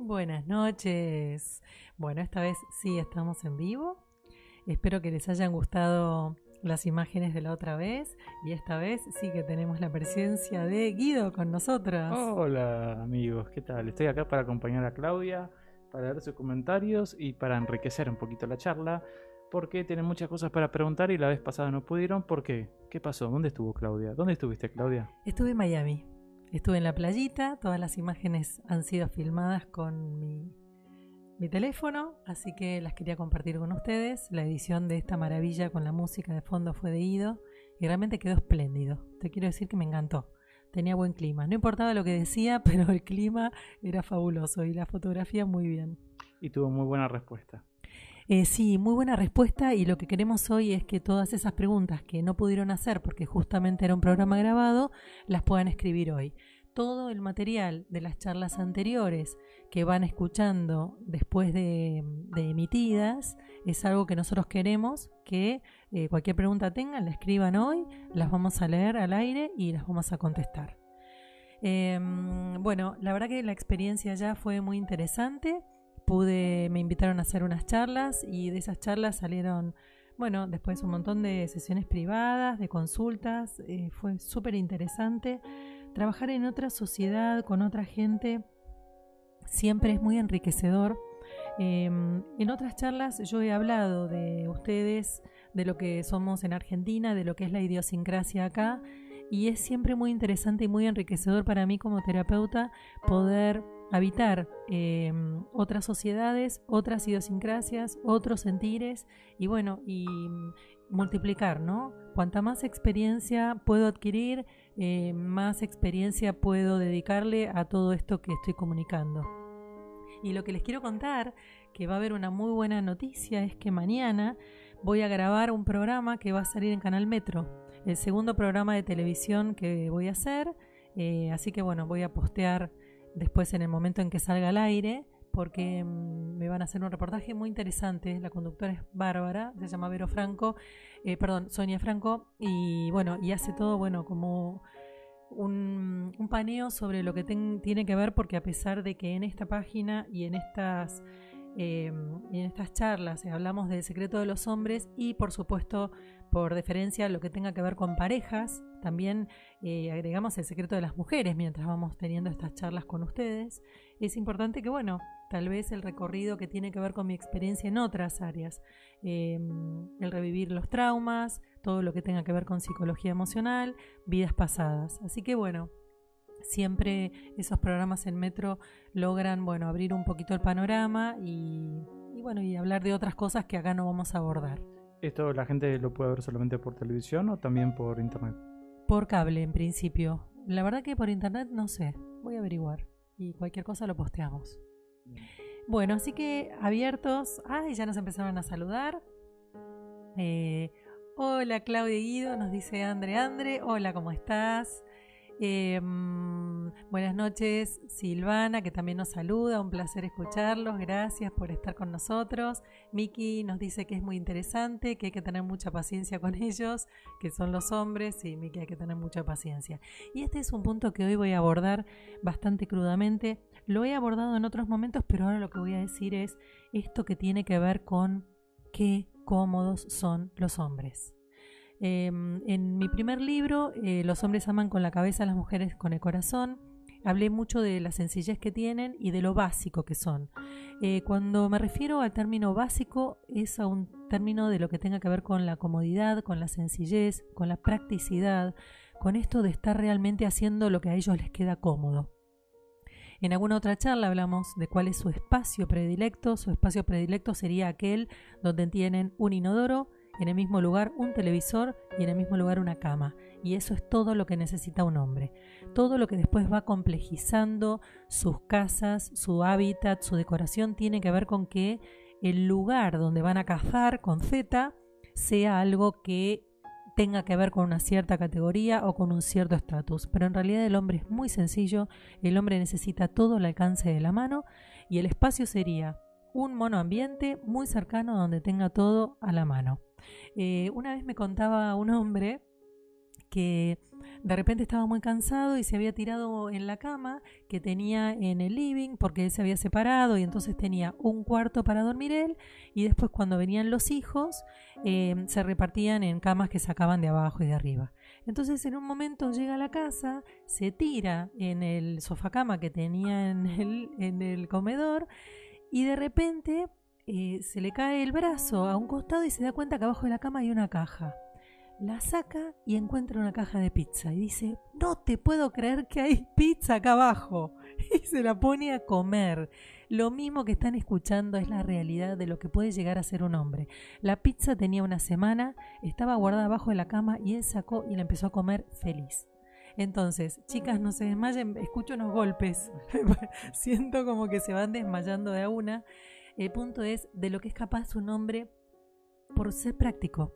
Buenas noches. Bueno, esta vez sí estamos en vivo. Espero que les hayan gustado las imágenes de la otra vez y esta vez sí que tenemos la presencia de Guido con nosotros. Hola amigos, ¿qué tal? Estoy acá para acompañar a Claudia, para dar sus comentarios y para enriquecer un poquito la charla, porque tienen muchas cosas para preguntar y la vez pasada no pudieron. ¿Por qué? ¿Qué pasó? ¿Dónde estuvo Claudia? ¿Dónde estuviste Claudia? Estuve en Miami. Estuve en la playita, todas las imágenes han sido filmadas con mi, teléfono, así que las quería compartir con ustedes. La edición de esta maravilla con la música de fondo fue de Ido y realmente quedó espléndido. Te quiero decir que me encantó. Tenía buen clima. No importaba lo que decía, pero el clima era fabuloso y la fotografía muy bien. Y tuvo muy buena respuesta. Eh, sí, muy buena respuesta y lo que queremos hoy es que todas esas preguntas que no pudieron hacer porque justamente era un programa grabado, las puedan escribir hoy. Todo el material de las charlas anteriores que van escuchando después de, emitidas es algo que nosotros queremos que eh, cualquier pregunta tengan, la escriban hoy, las vamos a leer al aire y las vamos a contestar. Em, bueno, la verdad que la experiencia ya fue muy interesante pude, me invitaron a hacer unas charlas y de esas charlas salieron, bueno, después un montón de sesiones privadas, de consultas, eh, fue súper interesante. Trabajar en otra sociedad, con otra gente, siempre es muy enriquecedor. Em, en otras charlas yo he hablado de ustedes, de lo que somos en Argentina, de lo que es la idiosincrasia acá, y es siempre muy interesante y muy enriquecedor para mí como terapeuta poder habitar em, otras sociedades, otras idiosincrasias, otros sentires y bueno, y multiplicar, ¿no? Cuanta más experiencia puedo adquirir, eh, más experiencia puedo dedicarle a todo esto que estoy comunicando. Y lo que les quiero contar, que va a haber una muy buena noticia, es que mañana voy a grabar un programa que va a salir en Canal Metro, el segundo programa de televisión que voy a hacer, eh, así que bueno, voy a postear después en el momento en que salga al aire, porque mm, me van a hacer un reportaje muy interesante. La conductora es Bárbara, se llama Vero Franco, eh, perdón, Sonia Franco, y bueno, y hace todo, bueno, como un, paneo sobre lo que tiene que ver, porque a pesar de que en esta página y en estas eh, en estas charlas hablamos del secreto de los hombres y por supuesto por deferencia lo que tenga que ver con parejas, también eh, agregamos el secreto de las mujeres mientras vamos teniendo estas charlas con ustedes. Es importante que, bueno, tal vez el recorrido que tiene que ver con mi experiencia en otras áreas, em, el revivir los traumas, todo lo que tenga que ver con psicología emocional, vidas pasadas. Así que, bueno, siempre esos programas en Metro logran, bueno, abrir un poquito el panorama y, y bueno, y hablar de otras cosas que acá no vamos a abordar. ¿Esto la gente lo puede ver solamente por televisión o también por internet? Por cable, en principio. La verdad que por internet no sé. Voy a averiguar. Y cualquier cosa lo posteamos. Bueno, así que abiertos. Ay, ya nos empezaron a saludar. Eh, hola Claudia Guido, nos dice Andre Andre. Hola, ¿cómo estás? Em, buenas noches, Silvana, que también nos saluda, un placer escucharlos, gracias por estar con nosotros. Miki nos dice que es muy interesante, que hay que tener mucha paciencia con ellos, que son los hombres, y Miki hay que tener mucha paciencia. Y este es un punto que hoy voy a abordar bastante crudamente. Lo he abordado en otros momentos, pero ahora lo que voy a decir es esto que tiene que ver con qué cómodos son los hombres. Em, en mi primer libro, eh, Los hombres aman con la cabeza, las mujeres con el corazón, hablé mucho de la sencillez que tienen y de lo básico que son. Eh, cuando me refiero al término básico, es a un término de lo que tenga que ver con la comodidad, con la sencillez, con la practicidad, con esto de estar realmente haciendo lo que a ellos les queda cómodo. En alguna otra charla hablamos de cuál es su espacio predilecto. Su espacio predilecto sería aquel donde tienen un inodoro, en el mismo lugar un televisor y en el mismo lugar una cama. Y eso es todo lo que necesita un hombre. Todo lo que después va complejizando sus casas, su hábitat, su decoración, tiene que ver con que el lugar donde van a cazar con Z sea algo que tenga que ver con una cierta categoría o con un cierto estatus. Pero en realidad el hombre es muy sencillo, el hombre necesita todo el alcance de la mano y el espacio sería un monoambiente muy cercano donde tenga todo a la mano. Eh, una vez me contaba un hombre que de repente estaba muy cansado y se había tirado en la cama que tenía en el living porque él se había separado y entonces tenía un cuarto para dormir él y después cuando venían los hijos eh, se repartían en camas que sacaban de abajo y de arriba. Entonces en un momento llega a la casa, se tira en el sofá cama que tenía en el, en el comedor y de repente eh, se le cae el brazo a un costado y se da cuenta que abajo de la cama hay una caja. La saca y encuentra una caja de pizza y dice, no te puedo creer que hay pizza acá abajo. Y se la pone a comer. Lo mismo que están escuchando es la realidad de lo que puede llegar a ser un hombre. La pizza tenía una semana, estaba guardada abajo de la cama y él sacó y la empezó a comer feliz. Entonces, chicas, no se desmayen, escucho unos golpes. Siento como que se van desmayando de a una. El punto es de lo que es capaz un hombre por ser práctico.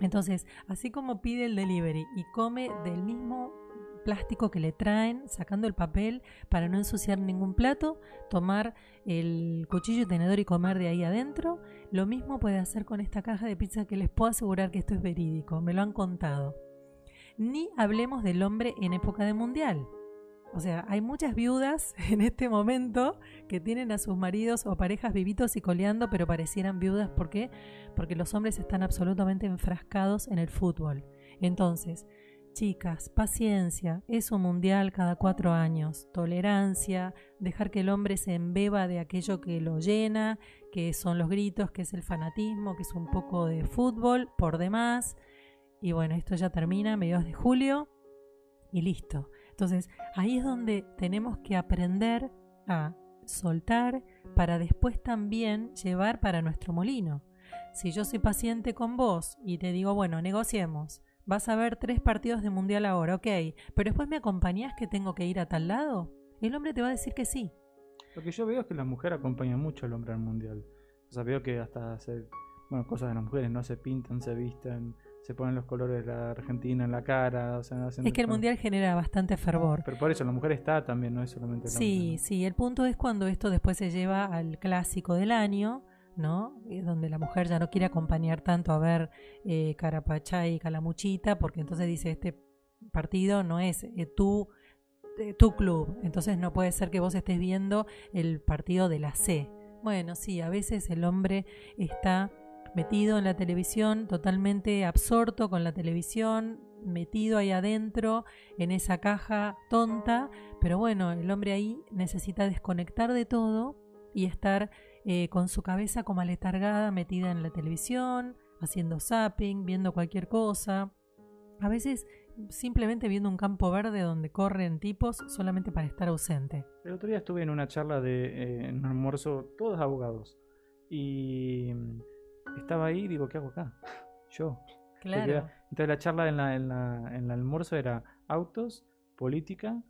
Entonces, así como pide el delivery y come del mismo plástico que le traen, sacando el papel para no ensuciar ningún plato, tomar el cuchillo y tenedor y comer de ahí adentro, lo mismo puede hacer con esta caja de pizza que les puedo asegurar que esto es verídico, me lo han contado. Ni hablemos del hombre en época de mundial. O sea, hay muchas viudas en este momento que tienen a sus maridos o parejas vivitos y coleando, pero parecieran viudas. ¿Por qué? Porque los hombres están absolutamente enfrascados en el fútbol. Entonces, chicas, paciencia, es un mundial cada cuatro años, tolerancia, dejar que el hombre se embeba de aquello que lo llena, que son los gritos, que es el fanatismo, que es un poco de fútbol por demás. Y bueno, esto ya termina mediados de julio y listo. Entonces, ahí es donde tenemos que aprender a soltar para después también llevar para nuestro molino. Si yo soy paciente con vos y te digo, bueno, negociemos, vas a ver tres partidos de mundial ahora, ok, pero después me acompañás que tengo que ir a tal lado, el hombre te va a decir que sí. Lo que yo veo es que la mujer acompaña mucho al hombre al mundial. O sea, veo que hasta hace, bueno, cosas de las mujeres, no se pintan, se visten, se ponen los colores de la Argentina en la cara. O sea, es que el mundial genera bastante fervor. Pero por eso la mujer está también, no es solamente el Sí, sí, el punto es cuando esto después se lleva al clásico del año, ¿no? Donde la mujer ya no quiere acompañar tanto a ver eh, Carapachá y Calamuchita, porque entonces dice, este partido no es eh, tu, eh, tu club, entonces no puede ser que vos estés viendo el partido de la C. Bueno, sí, a veces el hombre está metido en la televisión, totalmente absorto con la televisión, metido ahí adentro, en esa caja tonta, pero bueno, el hombre ahí necesita desconectar de todo y estar eh, con su cabeza como aletargada, metida en la televisión, haciendo zapping, viendo cualquier cosa. A veces simplemente viendo un campo verde donde corren tipos solamente para estar ausente. El otro día estuve en una charla de eh, un almuerzo, todos abogados, y estaba ahí y digo, ¿qué hago acá? Yo. Claro. Entonces la charla en, la, en, la, en el almuerzo era autos, política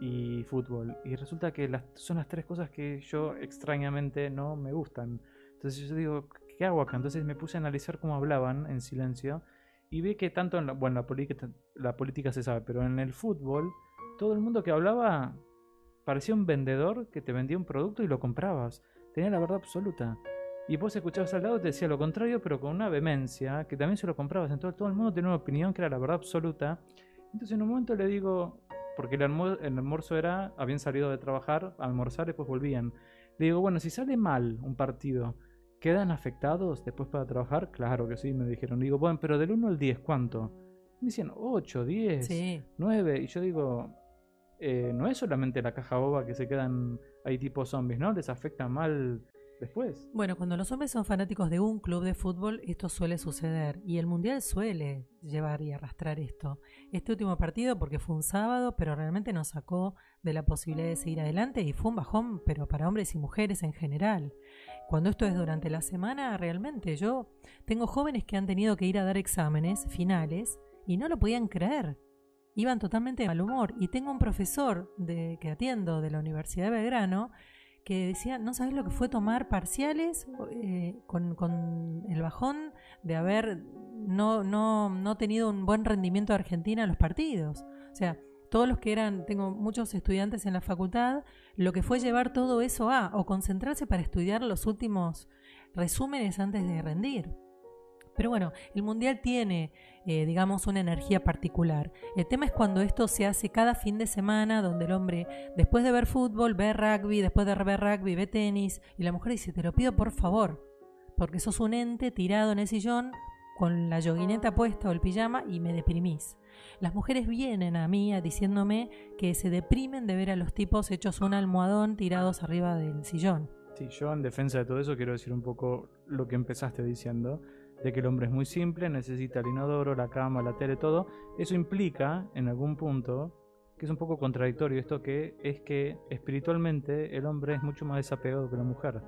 y fútbol. Y resulta que las, son las tres cosas que yo extrañamente no me gustan. Entonces yo digo, ¿qué hago acá? Entonces me puse a analizar cómo hablaban en silencio y vi que tanto en la, bueno, la política, la política se sabe, pero en el fútbol todo el mundo que hablaba parecía un vendedor que te vendía un producto y lo comprabas. Tenía la verdad absoluta. Y vos escuchabas al lado y te decía lo contrario, pero con una vehemencia, que también se lo comprabas. Entonces todo el mundo tenía una opinión que era la verdad absoluta. Entonces en un momento le digo, porque el, almuerzo, era, habían salido de trabajar, a almorzar y después volvían. Le digo, bueno, si sale mal un partido, ¿quedan afectados después para trabajar? Claro que sí, me dijeron. Le digo, bueno, pero del 1 al 10, ¿cuánto? Me dicen 8, 10, 9. Y yo digo, eh, no es solamente la caja boba que se quedan ahí tipo zombies, ¿no? Les afecta mal Bueno, cuando los hombres son fanáticos de un club de fútbol, esto suele suceder. Y el Mundial suele llevar y arrastrar esto. Este último partido, porque fue un sábado, pero realmente nos sacó de la posibilidad de seguir adelante y fue un bajón, pero para hombres y mujeres en general. Cuando esto es durante la semana, realmente yo tengo jóvenes que han tenido que ir a dar exámenes finales y no lo podían creer. Iban totalmente de mal humor. Y tengo un profesor de, que atiendo de la Universidad de Belgrano que decía, no sabes lo que fue tomar parciales eh, con, el bajón de haber no, no, no tenido un buen rendimiento de Argentina en los partidos. O sea, todos los que eran, tengo muchos estudiantes en la facultad, lo que fue llevar todo eso a, o concentrarse para estudiar los últimos resúmenes antes de rendir. Pero bueno, el mundial tiene, eh, digamos, una energía particular. El tema es cuando esto se hace cada fin de semana, donde el hombre, después de ver fútbol, ve rugby, después de ver rugby, ve tenis, y la mujer dice, te lo pido por favor, porque sos un ente tirado en el sillón con la yoguineta puesta o el pijama y me deprimís. Las mujeres vienen a mí diciéndome que se deprimen de ver a los tipos hechos un almohadón tirados arriba del sillón. Sí, yo en defensa de todo eso quiero decir un poco lo que empezaste diciendo, de que el hombre es muy simple, necesita el inodoro, la cama, la tele, todo. Eso implica, en algún punto, que es un poco contradictorio esto que es que espiritualmente el hombre es mucho más desapegado que la mujer.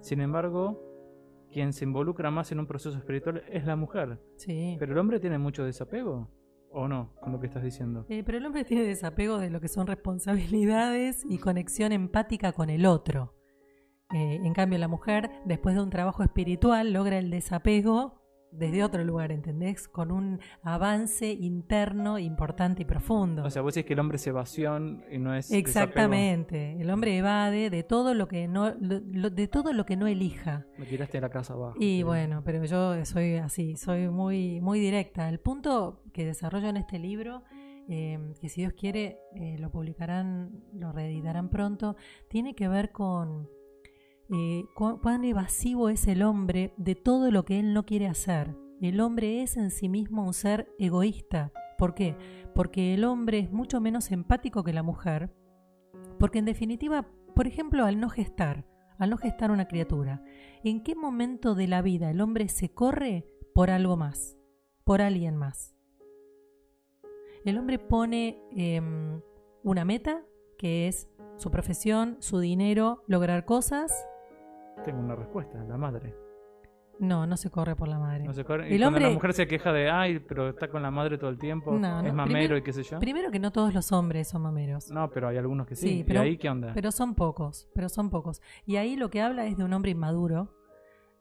Sin embargo, quien se involucra más en un proceso espiritual es la mujer. Sí. Pero el hombre tiene mucho desapego. ¿O no? Con lo que estás diciendo. Eh, pero el hombre tiene desapego de lo que son responsabilidades y conexión empática con el otro. Eh, en cambio, la mujer, después de un trabajo espiritual, logra el desapego desde otro lugar, ¿entendés? Con un avance interno importante y profundo. O sea, vos decís que el hombre es evasión y no es Exactamente. El hombre evade de todo lo que no de todo lo que no elija. Me tiraste a la casa abajo. Y bueno, pero yo soy así, soy muy muy directa. El punto que desarrollo en este libro eh, que si Dios quiere eh, lo publicarán, lo reeditarán pronto, tiene que ver con eh, cuán evasivo es el hombre de todo lo que él no quiere hacer. El hombre es en sí mismo un ser egoísta. ¿Por qué? Porque el hombre es mucho menos empático que la mujer. Porque en definitiva, por ejemplo, al no gestar, al no gestar una criatura, ¿en qué momento de la vida el hombre se corre por algo más, por alguien más? El hombre pone em, una meta, que es su profesión, su dinero, lograr cosas, tengo una respuesta, la madre. No, no se corre por la madre. No se corre. Y el hombre... la mujer se queja de, ay, pero está con la madre todo el tiempo, es mamero y qué sé yo. Primero que no todos los hombres son mameros. No, pero hay algunos que sí. pero, ¿Y ahí qué onda? Pero son pocos, pero son pocos. Y ahí lo que habla es de un hombre inmaduro,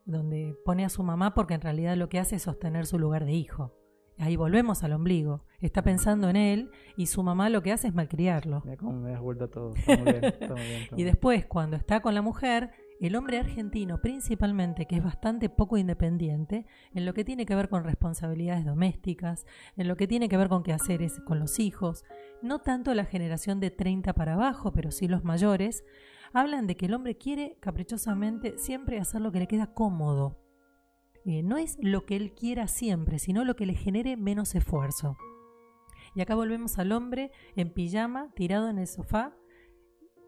donde pone a su mamá porque en realidad lo que hace es sostener su lugar de hijo. Ahí volvemos al ombligo. Está pensando en él y su mamá lo que hace es malcriarlo. Mira cómo me das vuelta todo. Está muy bien, está muy bien, y después, cuando está con la mujer, el hombre argentino principalmente, que es bastante poco independiente, en lo que tiene que ver con responsabilidades domésticas, en lo que tiene que ver con quehaceres con los hijos, no tanto la generación de 30 para abajo, pero sí los mayores, hablan de que el hombre quiere caprichosamente siempre hacer lo que le queda cómodo. Eh, no es lo que él quiera siempre, sino lo que le genere menos esfuerzo. Y acá volvemos al hombre en pijama, tirado en el sofá,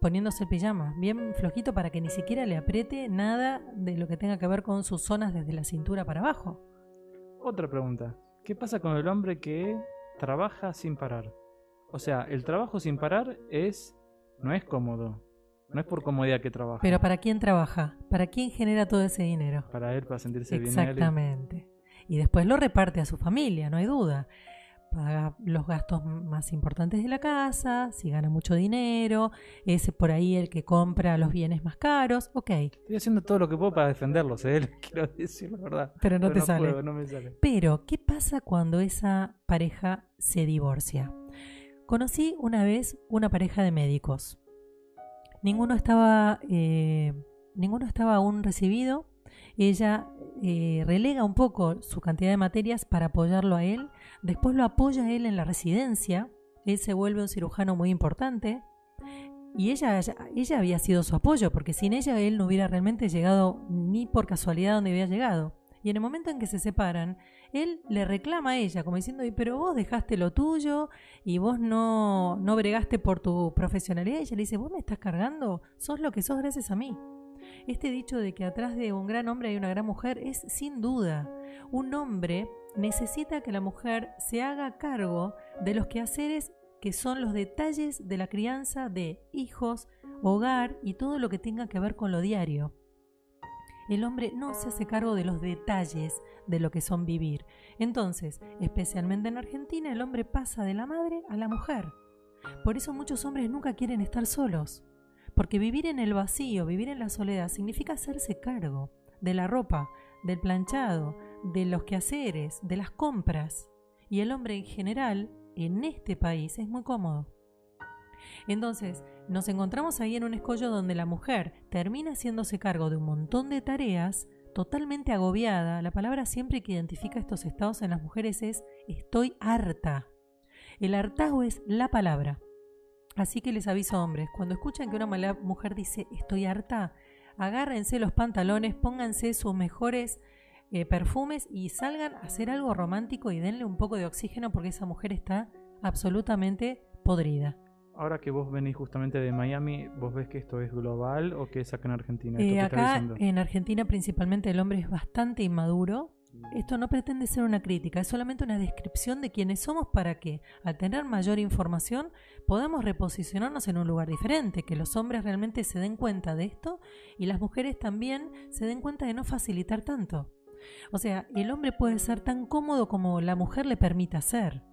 poniéndose el pijama, bien flojito para que ni siquiera le apriete nada de lo que tenga que ver con sus zonas desde la cintura para abajo. Otra pregunta, ¿qué pasa con el hombre que trabaja sin parar? O sea, el trabajo sin parar es no es cómodo. No es por comodidad que trabaja. Pero ¿para quién trabaja? ¿Para quién genera todo ese dinero? Para él, para sentirse bien. Exactamente. Y después lo reparte a su familia, no hay duda paga los gastos más importantes de la casa, si gana mucho dinero, es por ahí el que compra los bienes más caros, ok. Estoy haciendo todo lo que puedo para defenderlos, ¿eh? quiero decir la verdad. Pero no te sale. Puedo, no me sale. Pero, ¿qué pasa cuando esa pareja se divorcia? Conocí una vez una pareja de médicos. Ninguno estaba, eh, ninguno estaba aún recibido. Ella eh, relega un poco su cantidad de materias para apoyarlo a él Después lo apoya él en la residencia. Él se vuelve un cirujano muy importante. Y ella, ella había sido su apoyo, porque sin ella él no hubiera realmente llegado ni por casualidad donde había llegado. Y en el momento en que se separan, él le reclama a ella, como diciendo, pero vos dejaste lo tuyo y vos no, no bregaste por tu profesionalidad. Y ella le dice, vos me estás cargando, sos lo que sos gracias a mí. Este dicho de que atrás de un gran hombre hay una gran mujer es sin duda. Un hombre necesita que la mujer se haga cargo de los quehaceres que son los detalles de la crianza de hijos, hogar y todo lo que tenga que ver con lo diario. El hombre no se hace cargo de los detalles de lo que son vivir. Entonces, especialmente en Argentina, el hombre pasa de la madre a la mujer. Por eso muchos hombres nunca quieren estar solos. Porque vivir en el vacío, vivir en la soledad, significa hacerse cargo de la ropa, del planchado, de los quehaceres, de las compras. Y el hombre en general, en este país, es muy cómodo. Entonces, nos encontramos ahí en un escollo donde la mujer termina haciéndose cargo de un montón de tareas, totalmente agobiada, la palabra siempre que identifica estos estados en las mujeres es estoy harta. El hartazgo es la palabra. Así que les aviso hombres, cuando escuchan que una mujer dice estoy harta, agárrense los pantalones, pónganse sus mejores eh, perfumes y salgan a hacer algo romántico y denle un poco de oxígeno porque esa mujer está absolutamente podrida. Ahora que vos venís justamente de Miami, ¿vos ves que esto es global o que es acá en Argentina? Eh, acá en Argentina principalmente el hombre es bastante inmaduro. Esto no pretende ser una crítica, es solamente una descripción de quiénes somos para que, al tener mayor información, podamos reposicionarnos en un lugar diferente, que los hombres realmente se den cuenta de esto y las mujeres también se den cuenta de no facilitar tanto. O sea, el hombre puede ser tan cómodo como la mujer le permita ser.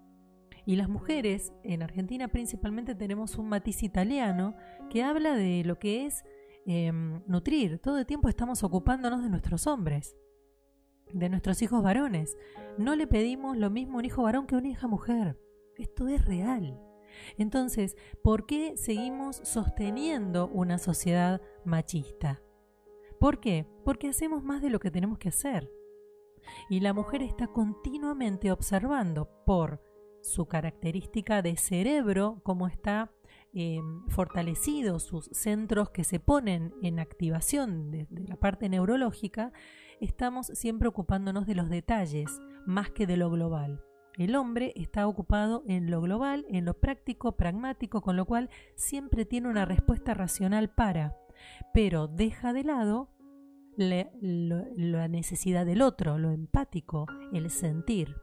Y las mujeres, en Argentina principalmente tenemos un matiz italiano que habla de lo que es em, nutrir. Todo el tiempo estamos ocupándonos de nuestros hombres, de nuestros hijos varones. No le pedimos lo mismo a un hijo varón que a una hija mujer. Esto es real. Entonces, ¿por qué seguimos sosteniendo una sociedad machista? ¿Por qué? Porque hacemos más de lo que tenemos que hacer. Y la mujer está continuamente observando por su característica de cerebro, cómo está eh, fortalecido sus centros que se ponen en activación de, la parte neurológica, estamos siempre ocupándonos de los detalles más que de lo global. El hombre está ocupado en lo global, en lo práctico, pragmático, con lo cual siempre tiene una respuesta racional para, pero deja de lado la necesidad del otro, lo empático, el sentir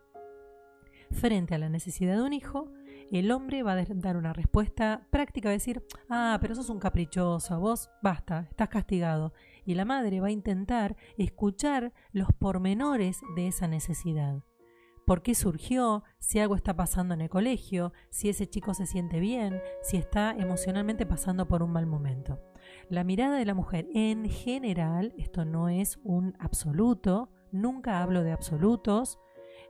frente a la necesidad de un hijo, el hombre va a dar una respuesta práctica, va a decir, ah, pero sos un caprichoso, vos basta, estás castigado. Y la madre va a intentar escuchar los pormenores de esa necesidad. ¿Por qué surgió? Si algo está pasando en el colegio, si ese chico se siente bien, si está emocionalmente pasando por un mal momento. La mirada de la mujer en general, esto no es un absoluto, nunca hablo de absolutos,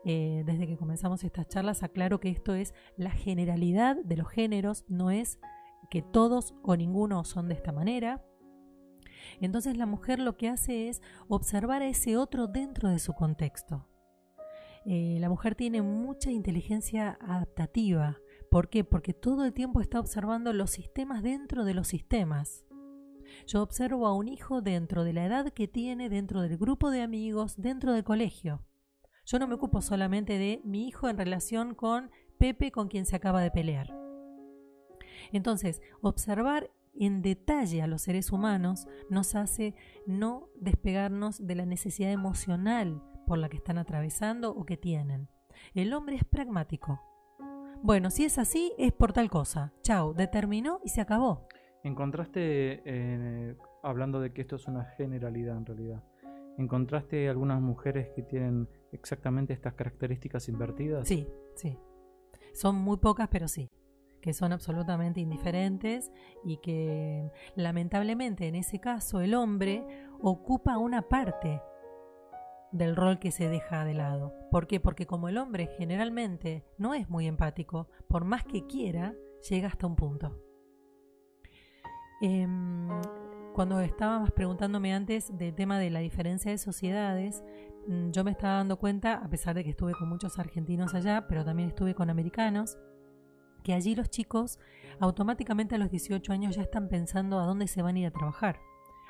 eh, desde que comenzamos estas charlas, aclaro que esto es la generalidad de los géneros, no es que todos o ninguno son de esta manera. Entonces la mujer lo que hace es observar a ese otro dentro de su contexto. Eh, la mujer tiene mucha inteligencia adaptativa. ¿Por qué? Porque todo el tiempo está observando los sistemas dentro de los sistemas. Yo observo a un hijo dentro de la edad que tiene, dentro del grupo de amigos, dentro del colegio. Yo no me ocupo solamente de mi hijo en relación con Pepe con quien se acaba de pelear. Entonces, observar en detalle a los seres humanos nos hace no despegarnos de la necesidad emocional por la que están atravesando o que tienen. El hombre es pragmático. Bueno, si es así, es por tal cosa. Chao, determinó y se acabó. Encontraste, hablando de que esto es una generalidad en realidad, ¿encontraste algunas mujeres que tienen exactamente estas características invertidas? Sí, sí. Son muy pocas, pero sí. Que son absolutamente indiferentes y que lamentablemente en ese caso el hombre ocupa una parte del rol que se deja de lado. ¿Por qué? Porque como el hombre generalmente no es muy empático, por más que quiera, llega hasta un punto. Em, cuando estábamos preguntándome antes del tema de la diferencia de sociedades, Mm, yo me estaba dando cuenta, a pesar de que estuve con muchos argentinos allá, pero también estuve con americanos, que allí los chicos automáticamente a los 18 años ya están pensando a dónde se van a ir a trabajar,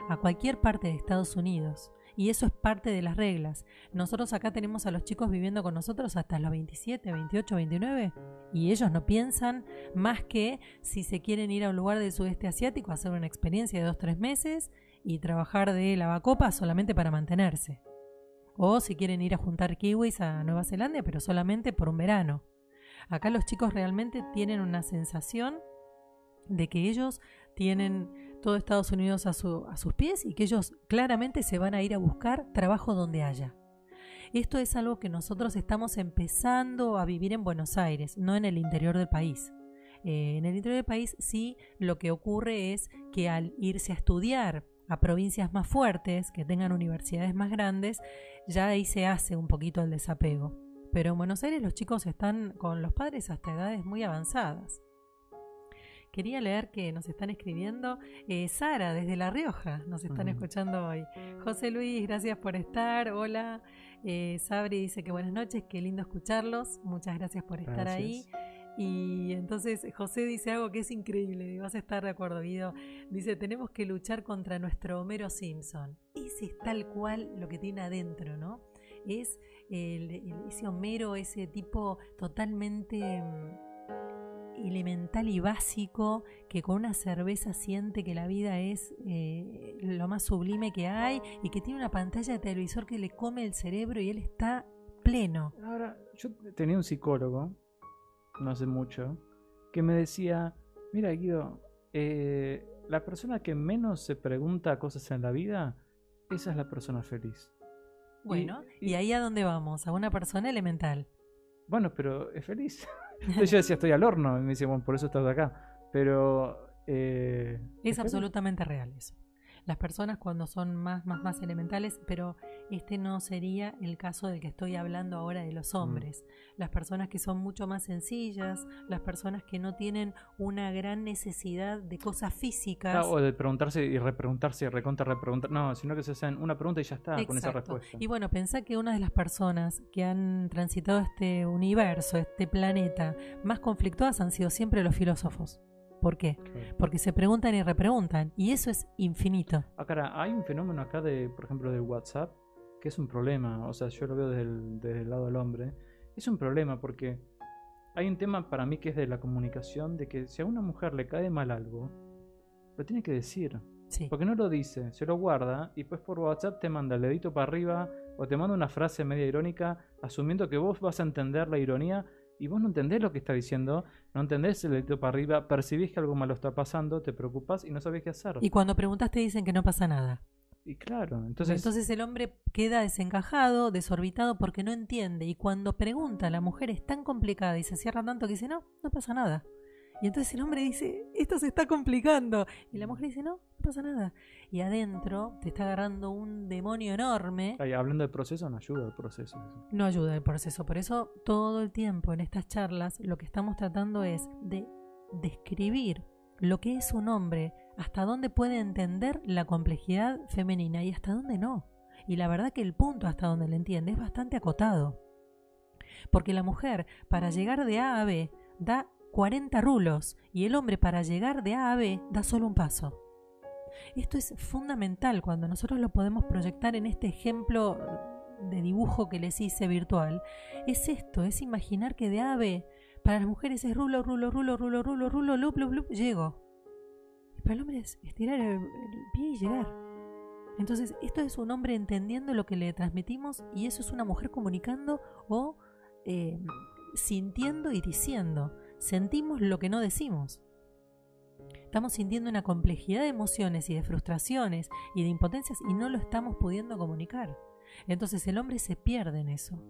a cualquier parte de Estados Unidos. Y eso es parte de las reglas. Nosotros acá tenemos a los chicos viviendo con nosotros hasta los 27, 28, 29 y ellos no piensan más que si se quieren ir a un lugar del sudeste asiático a hacer una experiencia de 2-3 meses y trabajar de lavacopa solamente para mantenerse. O si quieren ir a juntar kiwis a Nueva Zelanda, pero solamente por un verano. Acá los chicos realmente tienen una sensación de que ellos tienen todo Estados Unidos a, sus pies y que ellos claramente se van a ir a buscar trabajo donde haya. Esto es algo que nosotros estamos empezando a vivir en Buenos Aires, no en el interior del país. Eh, en el interior del país sí lo que ocurre es que al irse a estudiar a provincias más fuertes, que tengan universidades más grandes, ya ahí se hace un poquito el desapego. Pero en Buenos Aires los chicos están con los padres hasta edades muy avanzadas. Quería leer que nos están escribiendo. Eh, Sara, desde La Rioja, nos están escuchando hoy. José Luis, gracias por estar. Hola. Eh, Sabri dice que buenas noches, qué lindo escucharlos. Muchas gracias por estar ahí. Y entonces José dice algo que es increíble, y vas a estar de acuerdo, Guido. Dice, tenemos que luchar contra nuestro Homero Simpson. Ese es tal cual lo que tiene adentro, ¿no? Es ese Homero, ese tipo totalmente mm, elemental y básico que con una cerveza siente que la vida es eh, lo más sublime que hay y que tiene una pantalla de televisor que le come el cerebro y él está pleno. Ahora, yo tenía un psicólogo no hace mucho, que me decía, mira Guido, eh, la persona que menos se pregunta cosas en la vida, esa es la persona feliz. Bueno, ¿y, ahí a dónde vamos? A una persona elemental. Bueno, pero es feliz. Entonces yo decía, estoy al horno, y me dice, bueno, por eso estás acá. Pero... Eh, es absolutamente real eso las personas cuando son más, más, más elementales, pero este no sería el caso del que estoy hablando ahora de los mm. hombres. Las personas que son mucho más sencillas, las personas que no tienen una gran necesidad de cosas físicas. o de preguntarse y repreguntarse y recontra repreguntar. No, sino que se hacen una pregunta y ya está con esa respuesta. Y bueno, pensá que una de las personas que han transitado este universo, este planeta, más conflictuadas han sido siempre los filósofos. ¿Por qué? Porque se preguntan y repreguntan, y eso es infinito. Ah, hay un fenómeno acá de, por ejemplo, de WhatsApp, que es un problema, o sea, yo lo veo desde el, lado del hombre, es un problema porque hay un tema para mí que es de la comunicación, de que si a una mujer le cae mal algo, lo tiene que decir. Porque no lo dice, se lo guarda y pues por WhatsApp te manda el dedito para arriba o te manda una frase media irónica asumiendo que vos vas a entender la ironía y vos no entendés lo que está diciendo, no entendés el dedito para arriba, percibís que algo malo está pasando, te preocupas y no sabés qué hacer. Y cuando preguntas te dicen que no pasa nada. Y claro, entonces... Entonces el hombre queda desencajado, desorbitado porque no entiende. Y cuando pregunta, la mujer es tan complicada y se cierra tanto que dice, no, no pasa nada. Y entonces el hombre dice, esto se está complicando. Y la mujer dice, no pasa nada. Y adentro te está agarrando un demonio enorme. hablando del proceso, no ayuda el proceso. No ayuda el proceso. Por eso todo el tiempo en estas charlas lo que estamos tratando es de describir lo que es un hombre, hasta dónde puede entender la complejidad femenina y hasta dónde no. Y la verdad que el punto hasta donde le entiende es bastante acotado. Porque la mujer, para llegar de A a B, da 40 rulos y el hombre para llegar de A a B da solo un paso. Esto es fundamental cuando nosotros lo podemos proyectar en este ejemplo de dibujo que les hice virtual. Es esto, es imaginar que de A a B para las mujeres es rulo, rulo, rulo, rulo, rulo, rulo, lup, lup, lup, llego. Y para el hombre es estirar el, pie y llegar. Entonces, esto es un hombre entendiendo lo que le transmitimos y eso es una mujer comunicando o eh, sintiendo y diciendo sentimos lo que no decimos. Estamos sintiendo una complejidad de emociones y de frustraciones y de impotencias y no lo estamos pudiendo comunicar. Entonces el hombre se pierde en eso.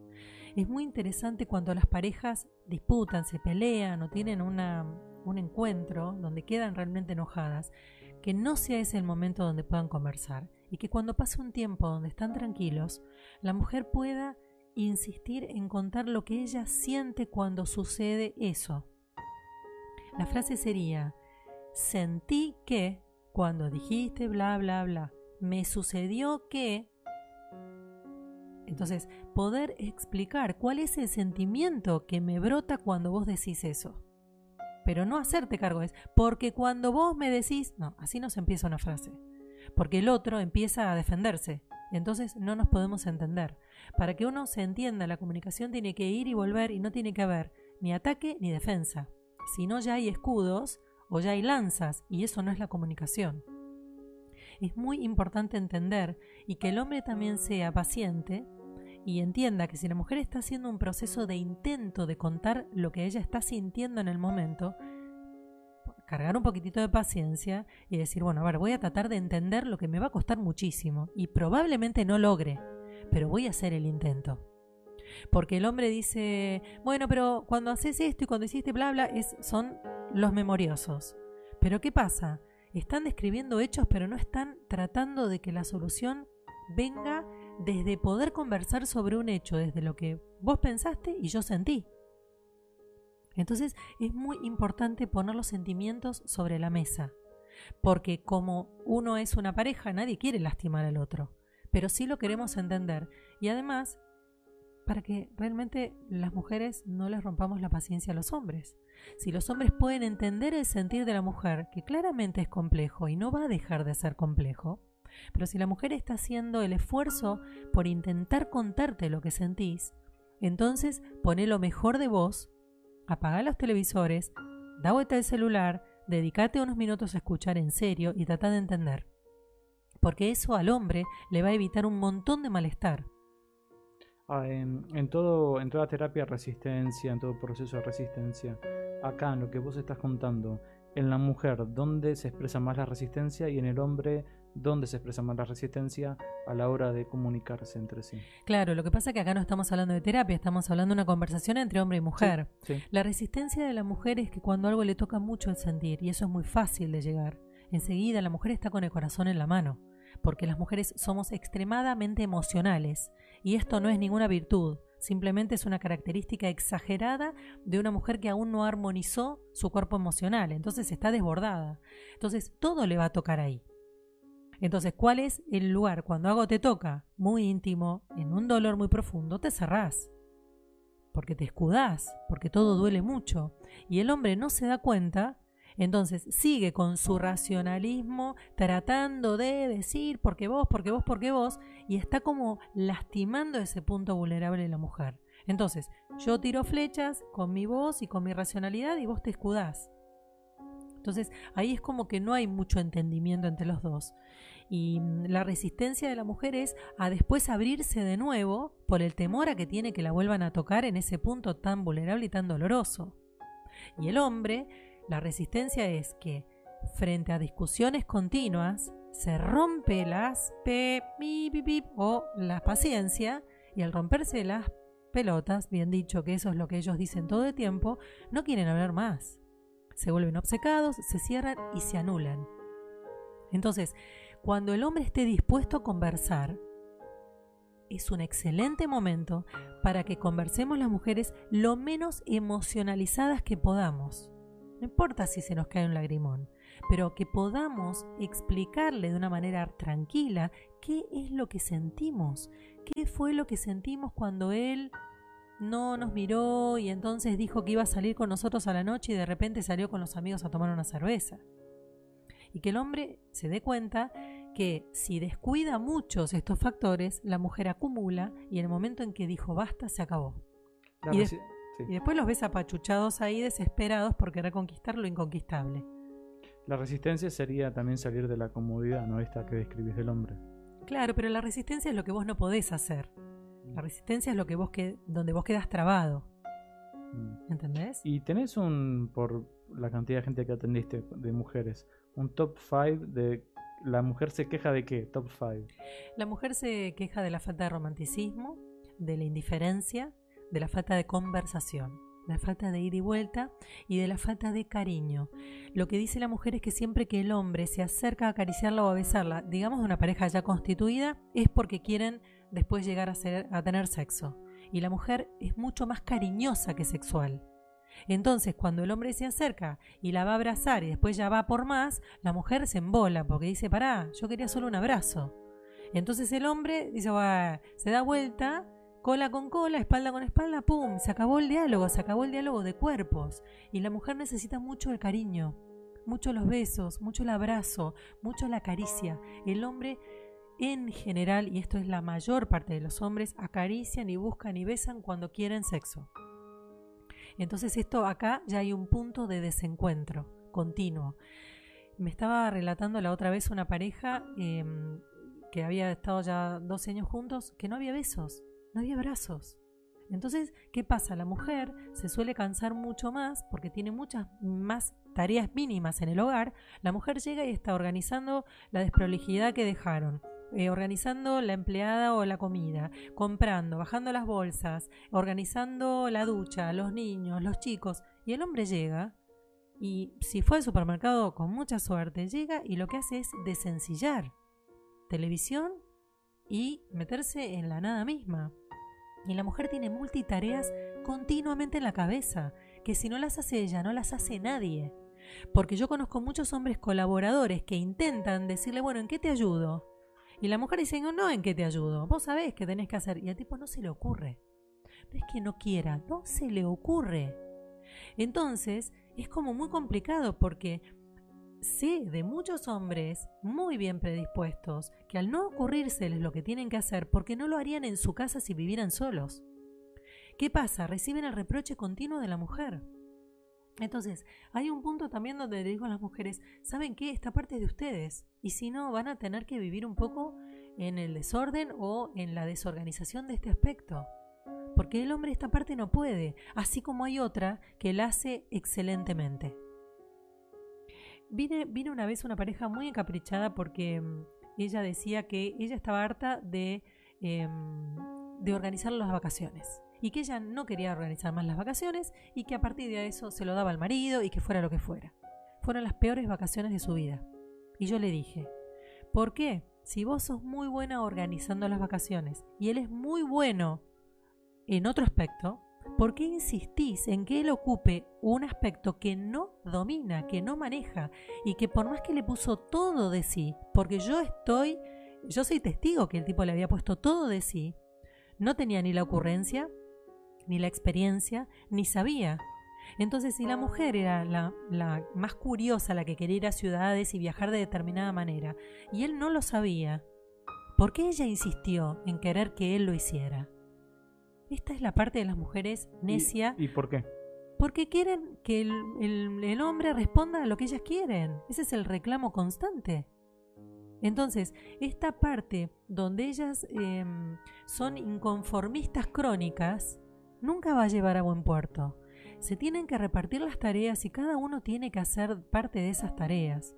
Es muy interesante cuando las parejas disputan, se pelean o tienen un encuentro donde quedan realmente enojadas, que no sea ese el momento donde puedan conversar y que cuando pase un tiempo donde están tranquilos, la mujer pueda insistir en contar lo que ella siente cuando sucede eso la frase sería, sentí que, cuando dijiste bla, bla, bla, me sucedió que... Entonces, poder explicar cuál es el sentimiento que me brota cuando vos decís eso. Pero no hacerte cargo es, porque cuando vos me decís, no, así no se empieza una frase. Porque el otro empieza a defenderse. Entonces no nos podemos entender. Para que uno se entienda, la comunicación tiene que ir y volver y no tiene que haber ni ataque ni defensa. Si no, ya hay escudos o ya hay lanzas y eso no es la comunicación. Es muy importante entender y que el hombre también sea paciente y entienda que si la mujer está haciendo un proceso de intento de contar lo que ella está sintiendo en el momento, cargar un poquitito de paciencia y decir, bueno, a ver, voy a tratar de entender lo que me va a costar muchísimo y probablemente no logre, pero voy a hacer el intento. Porque el hombre dice, bueno, pero cuando haces esto y cuando hiciste bla, bla, es, son los memoriosos. Pero ¿qué pasa? Están describiendo hechos, pero no están tratando de que la solución venga desde poder conversar sobre un hecho, desde lo que vos pensaste y yo sentí. Entonces es muy importante poner los sentimientos sobre la mesa, porque como uno es una pareja, nadie quiere lastimar al otro, pero sí lo queremos entender. Y además, para que realmente las mujeres no les rompamos la paciencia a los hombres. Si los hombres pueden entender el sentir de la mujer, que claramente es complejo y no va a dejar de ser complejo, pero si la mujer está haciendo el esfuerzo por intentar contarte lo que sentís, entonces pone lo mejor de vos, apaga los televisores, da vuelta el celular, dedícate unos minutos a escuchar en serio y trata de entender. Porque eso al hombre le va a evitar un montón de malestar. Ah, en, todo, en toda terapia de resistencia, en todo proceso de resistencia, acá en lo que vos estás contando, en la mujer, ¿dónde se expresa más la resistencia? Y en el hombre, ¿dónde se expresa más la resistencia a la hora de comunicarse entre sí? Claro, lo que pasa es que acá no estamos hablando de terapia, estamos hablando de una conversación entre hombre y mujer. La resistencia de la mujer es que cuando algo le toca mucho el sentir, y eso es muy fácil de llegar, enseguida la mujer está con el corazón en la mano, porque las mujeres somos extremadamente emocionales y esto no es ninguna virtud, simplemente es una característica exagerada de una mujer que aún no armonizó su cuerpo emocional, entonces está desbordada. Entonces todo le va a tocar ahí. Entonces, ¿cuál es el lugar cuando algo te toca muy íntimo, en un dolor muy profundo, te cerrás? Porque te escudás, porque todo duele mucho. Y el hombre no se da cuenta entonces sigue con su racionalismo tratando de decir porque vos, porque vos, porque vos, y está como lastimando ese punto vulnerable de la mujer. Entonces, yo tiro flechas con mi voz y con mi racionalidad y vos te escudás. Entonces, ahí es como que no hay mucho entendimiento entre los dos. Y mm, la resistencia de la mujer es a después abrirse de nuevo por el temor a que tiene que la vuelvan a tocar en ese punto tan vulnerable y tan doloroso. Y el hombre la resistencia es que frente a discusiones continuas se rompe las pe, o la paciencia y al romperse las pelotas, bien dicho que eso es lo que ellos dicen todo el tiempo, no quieren hablar más. Se vuelven obcecados, se cierran y se anulan. Entonces, cuando el hombre esté dispuesto a conversar, es un excelente momento para que conversemos las mujeres lo menos emocionalizadas que podamos. No importa si se nos cae un lagrimón, pero que podamos explicarle de una manera tranquila qué es lo que sentimos, qué fue lo que sentimos cuando él no nos miró y entonces dijo que iba a salir con nosotros a la noche y de repente salió con los amigos a tomar una cerveza. Y que el hombre se dé cuenta que si descuida muchos estos factores, la mujer acumula y en el momento en que dijo basta, se acabó. Y después los ves apachuchados ahí, desesperados por querer conquistar lo inconquistable. La resistencia sería también salir de la comodidad, ¿no? Esta que describís del hombre. Claro, pero la resistencia es lo que vos no podés hacer. La resistencia es lo que vos que, donde vos quedas trabado. Mm. ¿Entendés? Y tenés un, por la cantidad de gente que atendiste de mujeres, un top 5 de la mujer se queja de qué? Top 5. La mujer se queja de la falta de romanticismo, de la indiferencia, de la falta de conversación, la falta de ida y vuelta y de la falta de cariño. Lo que dice la mujer es que siempre que el hombre se acerca a acariciarla o a besarla, digamos de una pareja ya constituida, es porque quieren después llegar a, ser, a tener sexo. Y la mujer es mucho más cariñosa que sexual. Entonces, cuando el hombre se acerca y la va a abrazar y después ya va por más, la mujer se embola porque dice, pará, yo quería solo un abrazo. Entonces el hombre dice, se da vuelta cola con cola, espalda con espalda, ¡pum! Se acabó el diálogo, se acabó el diálogo de cuerpos. Y la mujer necesita mucho el cariño, mucho los besos, mucho el abrazo, mucho la caricia. El hombre en general, y esto es la mayor parte de los hombres, acarician y buscan y besan cuando quieren sexo. Entonces esto acá ya hay un punto de desencuentro continuo. Me estaba relatando la otra vez una pareja em, que había estado ya 12 años juntos, que no había besos no había brazos. Entonces, ¿qué pasa? La mujer se suele cansar mucho más porque tiene muchas más tareas mínimas en el hogar. La mujer llega y está organizando la desprolijidad que dejaron, eh, organizando la empleada o la comida, comprando, bajando las bolsas, organizando la ducha, los niños, los chicos. Y el hombre llega y si fue al supermercado con mucha suerte, llega y lo que hace es desencillar televisión y meterse en la nada misma. Y la mujer tiene multitareas continuamente en la cabeza. que si no las hace ella, no las hace nadie. Porque yo conozco muchos hombres colaboradores que intentan decirle, bueno, ¿en qué te ayudo? Y la mujer dice, no, no, ¿en qué te ayudo? Vos sabés qué tenés que hacer. Y al tipo no se le ocurre. No es que no quiera, no se le ocurre. Entonces, es como muy complicado porque sé de muchos hombres muy bien predispuestos que al no ocurrírseles lo que tienen que hacer porque no lo harían en su casa si vivieran solos. ¿Qué pasa? Reciben el reproche continuo de la mujer. Entonces, hay un punto también donde le digo a las mujeres, ¿saben qué? Esta parte es de ustedes. Y si no, van a tener que vivir un poco en el desorden o en la desorganización de este aspecto. Porque el hombre esta parte no puede, así como hay otra que la hace excelentemente. Vine, una vez una pareja muy encaprichada porque mm, ella decía que ella estaba harta de, em, de organizar las vacaciones y que ella no quería organizar más las vacaciones y que a partir de eso se lo daba al marido y que fuera lo que fuera. Fueron las peores vacaciones de su vida. Y yo le dije, ¿por qué? Si vos sos muy buena organizando las vacaciones y él es muy bueno en otro aspecto, ¿por qué insistís en que él ocupe un aspecto que no domina, que no maneja y que por más que le puso todo de sí, porque yo estoy, yo soy testigo que el tipo le había puesto todo de sí, no tenía ni la ocurrencia, ni la experiencia, ni sabía. Entonces, si la mujer era la, más curiosa, la que quería ir a ciudades y viajar de determinada manera, y él no lo sabía, ¿por qué ella insistió en querer que él lo hiciera? Esta es la parte de las mujeres necia. ¿Y, por qué? Porque quieren que el, hombre responda a lo que ellas quieren. Ese es el reclamo constante. Entonces, esta parte donde ellas em, son inconformistas crónicas, nunca va a llevar a buen puerto. Se tienen que repartir las tareas y cada uno tiene que hacer parte de esas tareas.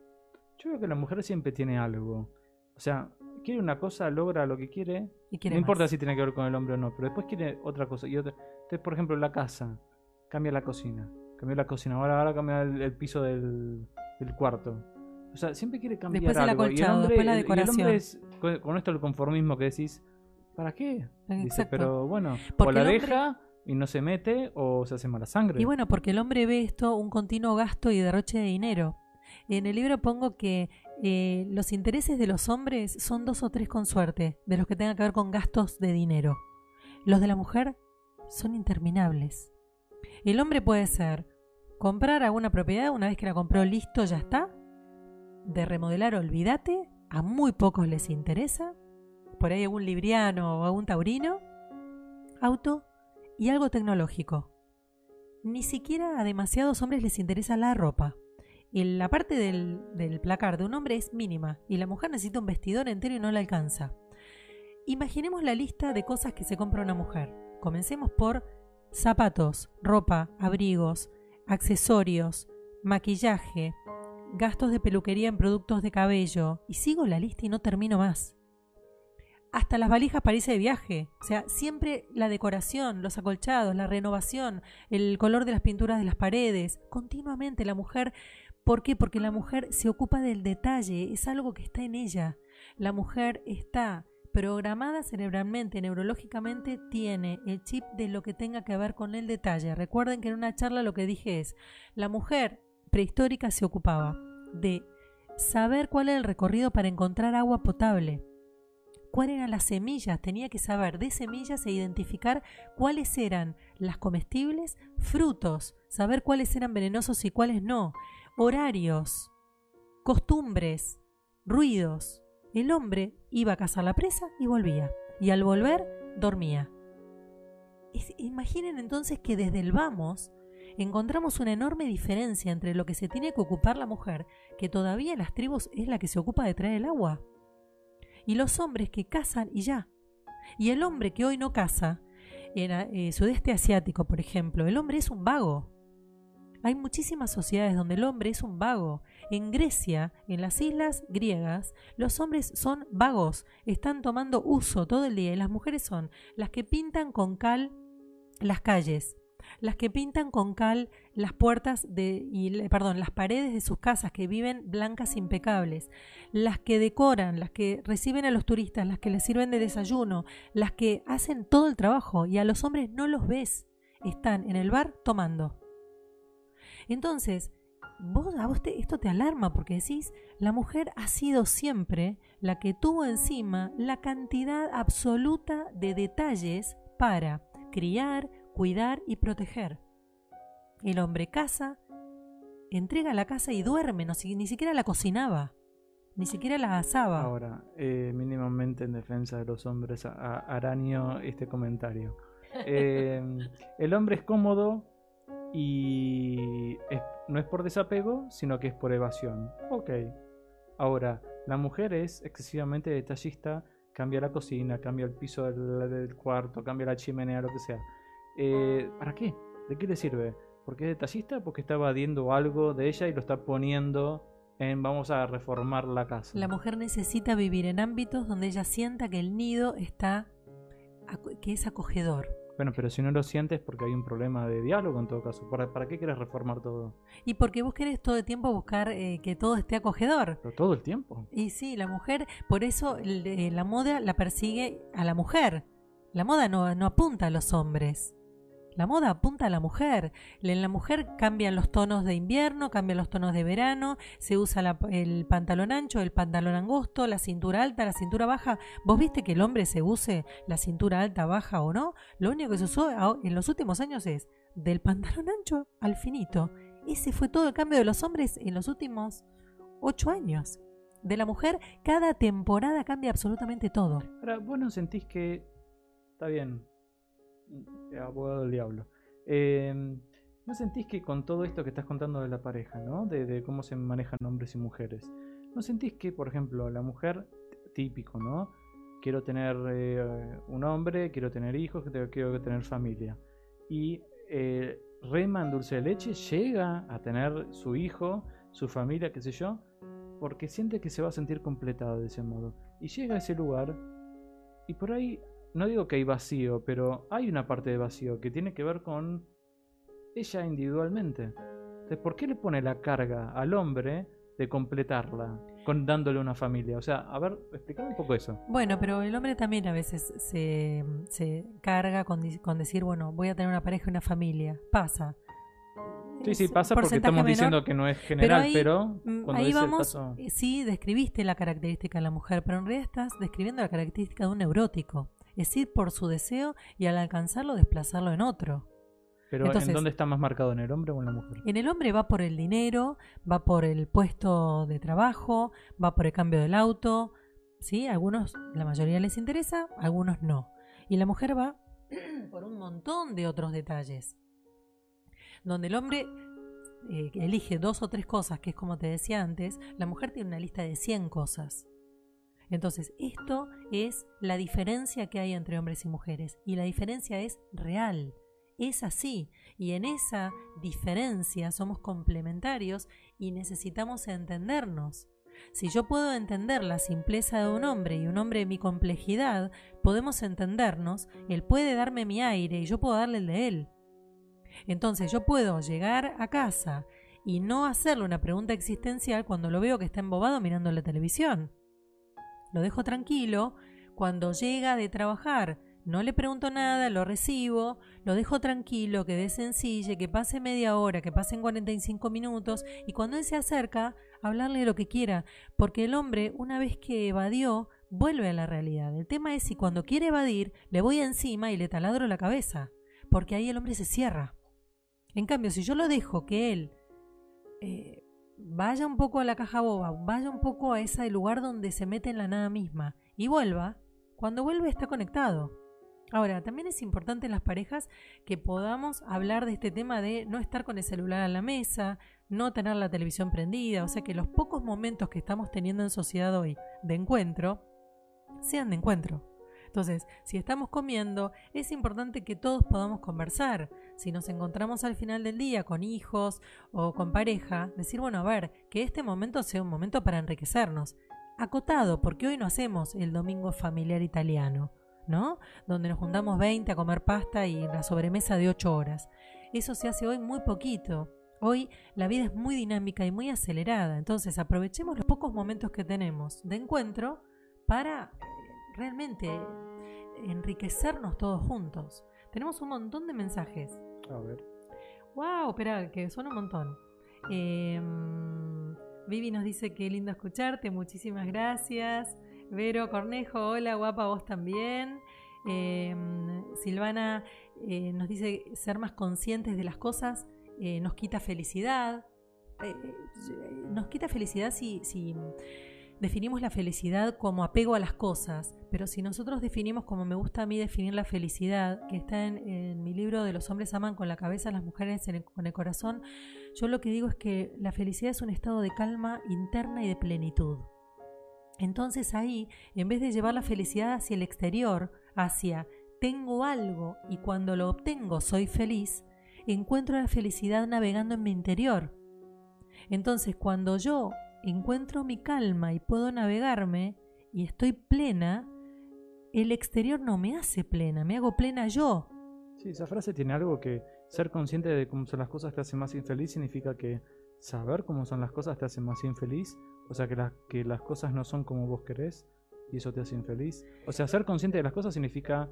Yo creo que la mujer siempre tiene algo. O sea, quiere una cosa, logra lo que quiere. Y no importa si tiene que ver con el hombre o no, pero después quiere otra cosa. Y otra. Entonces, por ejemplo, la casa, cambia la cocina. Cambia la cocina, ahora, ahora cambia el, piso del, cuarto. O sea, siempre quiere cambiar después algo. El acolchado, después la decoración. Y el hombre es, con, esto el conformismo que decís, ¿para qué? Dice, pero bueno, o la deja y no se mete o se hace mala sangre. Y bueno, porque el hombre ve esto un continuo gasto y derroche de dinero. En el libro pongo que eh, los intereses de los hombres son dos o tres con suerte, de los que tengan que ver con gastos de dinero. Los de la mujer son interminables. El hombre puede ser comprar alguna propiedad una vez que la compró listo, ya está. De remodelar, olvídate. A muy pocos les interesa. Por ahí algún libriano o algún taurino. Auto y algo tecnológico. Ni siquiera a demasiados hombres les interesa la ropa. La parte del, del placar de un hombre es mínima y la mujer necesita un vestidor entero y no le alcanza. Imaginemos la lista de cosas que se compra una mujer. Comencemos por zapatos, ropa, abrigos, accesorios, maquillaje, gastos de peluquería en productos de cabello, y sigo la lista y no termino más hasta las valijas para irse de viaje. O sea, siempre la decoración, los acolchados, la renovación, el color de las pinturas de las paredes, continuamente la mujer. ¿Por qué? Porque la mujer se ocupa del detalle, es algo que está en ella. La mujer está programada cerebralmente, neurológicamente, tiene el chip de lo que tenga que ver con el detalle. Recuerden que en una charla lo que dije es, la mujer prehistórica se ocupaba de saber cuál era el recorrido para encontrar agua potable, cuáles eran las semillas, tenía que saber de semillas e identificar cuáles eran las comestibles, frutos, saber cuáles eran venenosos y cuáles no, horarios, costumbres, ruidos. El hombre iba a cazar la presa y volvía, y al volver dormía. imaginen entonces que desde el vamos encontramos una enorme diferencia entre lo que se tiene que ocupar la mujer, que todavía en las tribus es la que se ocupa de traer el agua, y los hombres que cazan y ya. Y el hombre que hoy no caza, en eh, sudeste asiático, por ejemplo, el hombre es un vago. Hay muchísimas sociedades donde el hombre es un vago. En Grecia, en las islas griegas, los hombres son vagos, están tomando uso todo el día y las mujeres son las que pintan con cal las calles, las que pintan con cal las puertas de, y, perdón, las paredes de sus casas que viven blancas impecables, las que decoran, las que reciben a los turistas, las que les sirven de desayuno, las que hacen todo el trabajo y a los hombres no los ves, están en el bar tomando. Entonces, vos, a vos te- esto te alarma porque decís, la mujer ha sido siempre la que tuvo encima la cantidad absoluta de detalles para criar, cuidar y proteger. El hombre casa, entrega la casa y duerme, no, si- ni siquiera la cocinaba, ni siquiera la asaba. Ahora, eh, mínimamente en defensa de los hombres, a- a- araño este comentario. Eh, el hombre es cómodo y es- no es por desapego, sino que es por evasión. Ok. Ahora, la mujer es excesivamente detallista, cambia la cocina, cambia el piso del, cuarto, cambia la chimenea, lo que sea. Eh, ¿Para qué? ¿De qué le sirve? ¿Porque es detallista? Porque está evadiendo algo de ella y lo está poniendo en vamos a reformar la casa. La mujer necesita vivir en ámbitos donde ella sienta que el nido está, que es acogedor. Bueno, pero si no lo sientes porque hay un problema de diálogo en todo caso. ¿Para, para qué quieres reformar todo? Y porque vos querés todo el tiempo buscar eh, que todo esté acogedor. Pero todo el tiempo. Y sí, la mujer, por eso eh, la moda la persigue a la mujer. La moda no, no apunta a los hombres. La moda apunta a la mujer. En la mujer cambian los tonos de invierno, cambian los tonos de verano, se usa la- el pantalón ancho, el pantalón angosto, la cintura alta, la cintura baja. ¿Vos viste que el hombre se use la cintura alta, baja o no? Lo único que se usó en los últimos años es del pantalón ancho al finito. Ese fue todo el cambio de los hombres en los últimos ocho años. De la mujer, cada temporada cambia absolutamente todo. Ahora, vos no sentís que. Está bien. Eh, Abogado del diablo. Eh, ¿No sentís que con todo esto que estás contando de la pareja, ¿no? De, cómo se manejan hombres y mujeres. ¿No sentís que, por ejemplo, la mujer, típico, ¿no? Quiero tener eh, un hombre, quiero tener hijos, quiero tener familia. Y eh, Rema dulce de leche llega a tener su hijo, su familia, qué sé yo, porque siente que se va a sentir completada de ese modo. Y llega a ese lugar y por ahí, no digo que hay vacío, pero hay una parte de vacío que tiene que ver con ella individualmente. Entonces, ¿por qué le pone la carga al hombre de completarla, con dándole una familia? O sea, a ver, explícame un poco eso. Bueno, pero el hombre también a veces se, se carga con, con decir, bueno, voy a tener una pareja y una familia. Pasa. Sí, sí, pasa porque estamos menor, diciendo que no es general, ahí, pero, cuando ahí el vamos, caso- eh, sí, describiste la característica de la mujer, pero en realidad estás describiendo la característica de un neurótico. Es ir por su deseo y al alcanzarlo desplazarlo en otro. Pero entonces- ¿en dónde está más marcado? ¿En el hombre o en la mujer? En el hombre va por el dinero, va por el puesto de trabajo, va por el cambio del auto, ¿sí? Algunos, la mayoría les interesa, algunos no. Y la mujer va por un montón de otros detalles. Donde el hombre eh, elige dos o tres cosas, que es como te decía antes, la mujer tiene una lista de 100 cosas. Entonces, esto es la diferencia que hay entre hombres y mujeres. Y la diferencia es real. Es así. Y en esa diferencia somos complementarios y necesitamos entendernos. Si yo puedo entender la simpleza de un hombre y un hombre mi complejidad, podemos entendernos, él puede darme mi aire y yo puedo darle el de él. Entonces yo puedo llegar a casa y no hacerle una pregunta existencial cuando lo veo que está embobado mirando la televisión. Lo dejo tranquilo, cuando llega de trabajar no le pregunto nada, lo recibo, lo dejo tranquilo, que dé sencille, que pase media hora, que pasen 45 minutos y cuando él se acerca, hablarle lo que quiera, porque el hombre, una vez que evadió, vuelve a la realidad. El tema es si cuando quiere evadir, le voy encima y le taladro la cabeza, porque ahí el hombre se cierra. En cambio, si yo lo dejo que él eh, vaya un poco a la caja boba, vaya un poco a ese lugar donde se mete en la nada misma y vuelva, cuando vuelve está conectado. Ahora, también es importante en las parejas que podamos hablar de este tema de no estar con el celular a la mesa, no tener la televisión prendida, o sea que los pocos momentos que estamos teniendo en sociedad hoy de encuentro sean de encuentro. Entonces, si estamos comiendo, es importante que todos podamos conversar. Si nos encontramos al final del día con hijos o con pareja, decir, bueno, a ver, que este momento sea un momento para enriquecernos. Acotado, porque hoy no hacemos el domingo familiar italiano, ¿no? Donde nos juntamos 20 a comer pasta y la sobremesa de 8 horas. Eso se hace hoy muy poquito. Hoy la vida es muy dinámica y muy acelerada, entonces aprovechemos los pocos momentos que tenemos de encuentro para eh, realmente enriquecernos todos juntos. Tenemos un montón de mensajes. A ver. ¡Wow! Espera, que suena un montón. Em, Vivi nos dice que lindo escucharte, muchísimas gracias. Vero Cornejo, hola, guapa, vos también. Em, Silvana eh, nos dice ser más conscientes de las cosas eh, nos quita felicidad. Eh, nos quita felicidad si, si definimos la felicidad como apego a las cosas, pero si nosotros definimos como me gusta a mí definir la felicidad, que está en, mi libro de los hombres aman con la cabeza, las mujeres con el corazón, yo lo que digo es que la felicidad es un estado de calma interna y de plenitud. Entonces ahí, en vez de llevar la felicidad hacia el exterior, hacia tengo algo y cuando lo obtengo soy feliz, encuentro la felicidad navegando en mi interior. Entonces cuando yo encuentro mi calma y puedo navegarme y estoy plena, el exterior no me hace plena, me hago plena yo. Sí, esa frase tiene algo que ser consciente de cómo son las cosas te hace más infeliz significa que saber cómo son las cosas te hace más infeliz, o sea que, que las cosas no son como vos querés y eso te hace infeliz. O sea, ser consciente de las cosas significa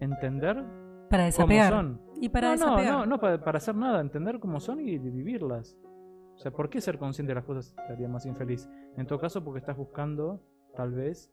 entender para desapegar. Cómo son. Y para no, no, no, no, para, para hacer nada, entender cómo son y vivirlas. O sea, ¿por qué ser consciente de las cosas te haría más infeliz? En todo caso, porque estás buscando, tal vez,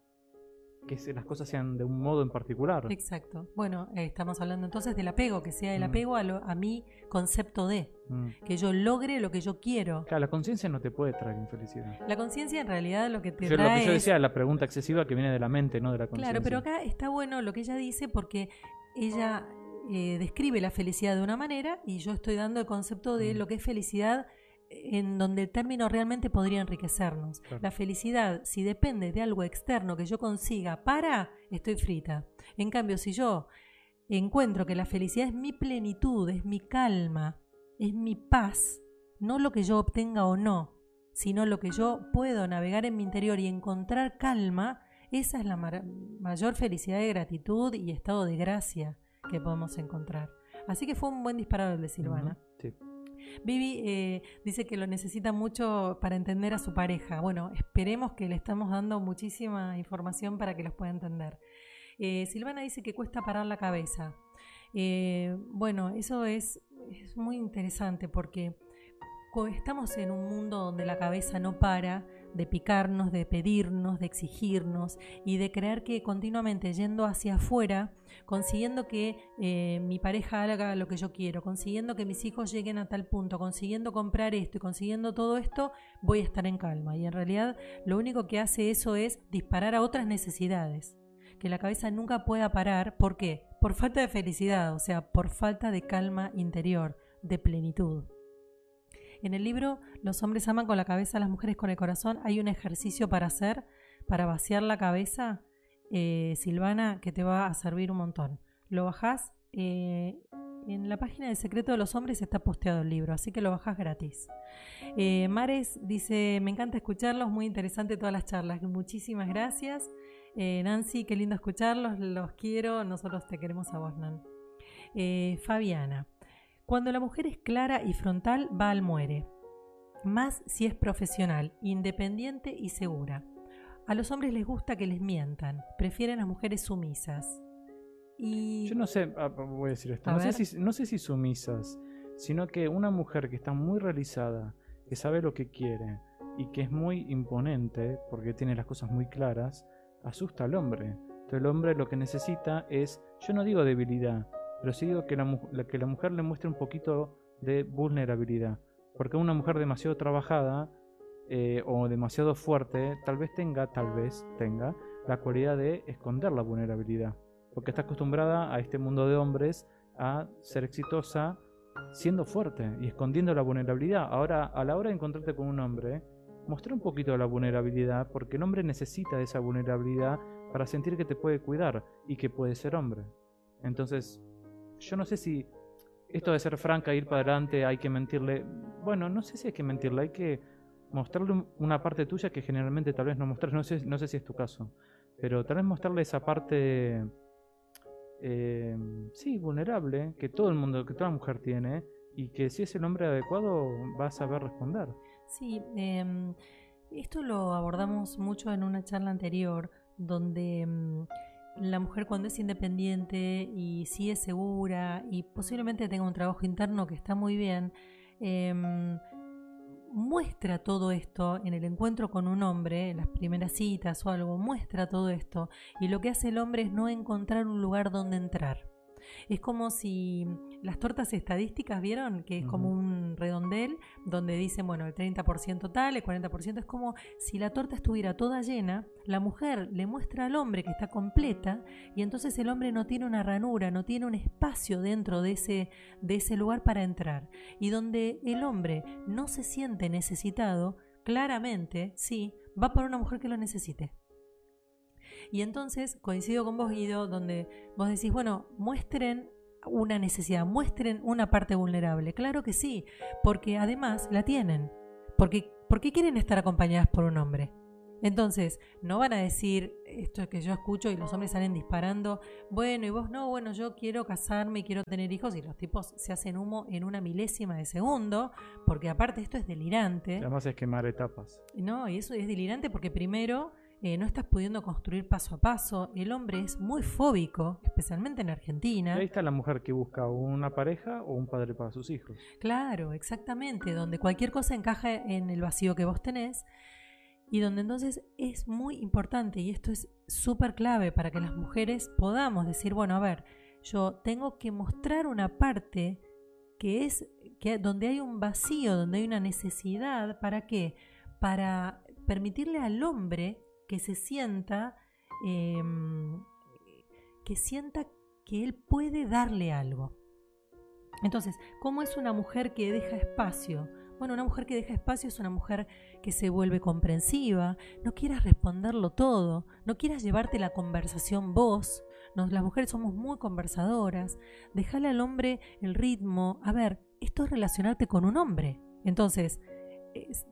que las cosas sean de un modo en particular. Exacto. Bueno, eh, estamos hablando entonces del apego, que sea el mm. apego a, a mi concepto de, mm. que yo logre lo que yo quiero. Claro, la conciencia no te puede traer infelicidad. La conciencia en realidad lo que te yo, trae Lo que yo decía, la pregunta excesiva que viene de la mente, no de la conciencia. Claro, pero acá está bueno lo que ella dice porque ella eh, describe la felicidad de una manera y yo estoy dando el concepto de mm. lo que es felicidad en donde el término realmente podría enriquecernos. La felicidad, si depende de algo externo que yo consiga para, estoy frita. En cambio, si yo encuentro que la felicidad es mi plenitud, es mi calma, es mi paz, no lo que yo obtenga o no, sino lo que yo puedo navegar en mi interior y encontrar calma, esa es la mayor felicidad de gratitud y estado de gracia que podemos encontrar. Así que fue un buen disparador el de Silvana. Vivi eh, dice que lo necesita mucho para entender a su pareja. Bueno, esperemos que le estamos dando muchísima información para que los pueda entender. Eh, Silvana dice que cuesta parar la cabeza. Eh, bueno, eso es, es muy interesante porque estamos en un mundo donde la cabeza no para, de picarnos, de pedirnos, de exigirnos y de creer que continuamente yendo hacia afuera, consiguiendo que eh, mi pareja haga lo que yo quiero, consiguiendo que mis hijos lleguen a tal punto, consiguiendo comprar esto y consiguiendo todo esto, voy a estar en calma. Y en realidad lo único que hace eso es disparar a otras necesidades, que la cabeza nunca pueda parar. ¿Por qué? Por falta de felicidad, o sea, por falta de calma interior, de plenitud. En el libro Los hombres aman con la cabeza, las mujeres con el corazón, hay un ejercicio para hacer, para vaciar la cabeza, eh, Silvana, que te va a servir un montón. Lo bajás, eh, en la página del secreto de los hombres está posteado el libro, así que lo bajás gratis. Eh, Mares dice, me encanta escucharlos, muy interesante todas las charlas, muchísimas gracias. Nancy, qué lindo escucharlos, los quiero, nosotros te queremos a vos, Nan. Fabiana, cuando la mujer es clara y frontal, va al muere. Más si es profesional, independiente y segura. A los hombres les gusta que les mientan, prefieren a mujeres sumisas. Y... Yo no sé, ah, voy a decir esto, no sé, si, no sé si sumisas, sino que una mujer que está muy realizada, que sabe lo que quiere y que es muy imponente, porque tiene las cosas muy claras, asusta al hombre. Entonces el hombre lo que necesita es, yo no digo debilidad, pero sí digo que la, que la mujer le muestre un poquito de vulnerabilidad. Porque una mujer demasiado trabajada eh, o demasiado fuerte tal vez tenga, tal vez tenga, la cualidad de esconder la vulnerabilidad. Porque está acostumbrada a este mundo de hombres a ser exitosa siendo fuerte y escondiendo la vulnerabilidad. Ahora, a la hora de encontrarte con un hombre, mostrar un poquito la vulnerabilidad, porque el hombre necesita esa vulnerabilidad para sentir que te puede cuidar y que puede ser hombre. Entonces, yo no sé si esto de ser franca, ir para adelante, hay que mentirle. Bueno, no sé si hay que mentirle, hay que mostrarle una parte tuya que generalmente tal vez no mostrar, no sé, no sé si es tu caso, pero tal vez mostrarle esa parte, eh, sí, vulnerable, que todo el mundo, que toda mujer tiene, y que si es el hombre adecuado va a saber responder. Sí, em, esto lo abordamos mucho en una charla anterior, donde em, la mujer cuando es independiente y sí es segura y posiblemente tenga un trabajo interno que está muy bien, em, muestra todo esto en el encuentro con un hombre, en las primeras citas o algo, muestra todo esto. Y lo que hace el hombre es no encontrar un lugar donde entrar. Es como si las tortas estadísticas, ¿vieron? Que es como un redondel donde dicen, bueno, el 30% tal, el 40%. Es como si la torta estuviera toda llena, la mujer le muestra al hombre que está completa y entonces el hombre no tiene una ranura, no tiene un espacio dentro de ese, de ese lugar para entrar. Y donde el hombre no se siente necesitado, claramente, sí, va por una mujer que lo necesite. Y entonces coincido con vos, Guido, donde vos decís, bueno, muestren una necesidad, muestren una parte vulnerable. Claro que sí, porque además la tienen. Porque, ¿Por qué quieren estar acompañadas por un hombre? Entonces, no van a decir esto que yo escucho y los hombres salen disparando, bueno, y vos no, bueno, yo quiero casarme y quiero tener hijos, y los tipos se hacen humo en una milésima de segundo, porque aparte esto es delirante. Además es quemar etapas. No, y eso es delirante porque primero eh, no estás pudiendo construir paso a paso. El hombre es muy fóbico, especialmente en Argentina. ahí está la mujer que busca una pareja o un padre para sus hijos. Claro, exactamente, donde cualquier cosa encaja en el vacío que vos tenés y donde entonces es muy importante, y esto es súper clave para que las mujeres podamos decir, bueno, a ver, yo tengo que mostrar una parte que es que donde hay un vacío, donde hay una necesidad, ¿para qué? Para permitirle al hombre que se sienta, em, que sienta que él puede darle algo. Entonces, ¿cómo es una mujer que deja espacio? Bueno, una mujer que deja espacio es una mujer que se vuelve comprensiva, no quieras responderlo todo, no quieras llevarte la conversación vos. las mujeres somos muy conversadoras. Dejale al hombre el ritmo. A ver, esto es relacionarte con un hombre. Entonces,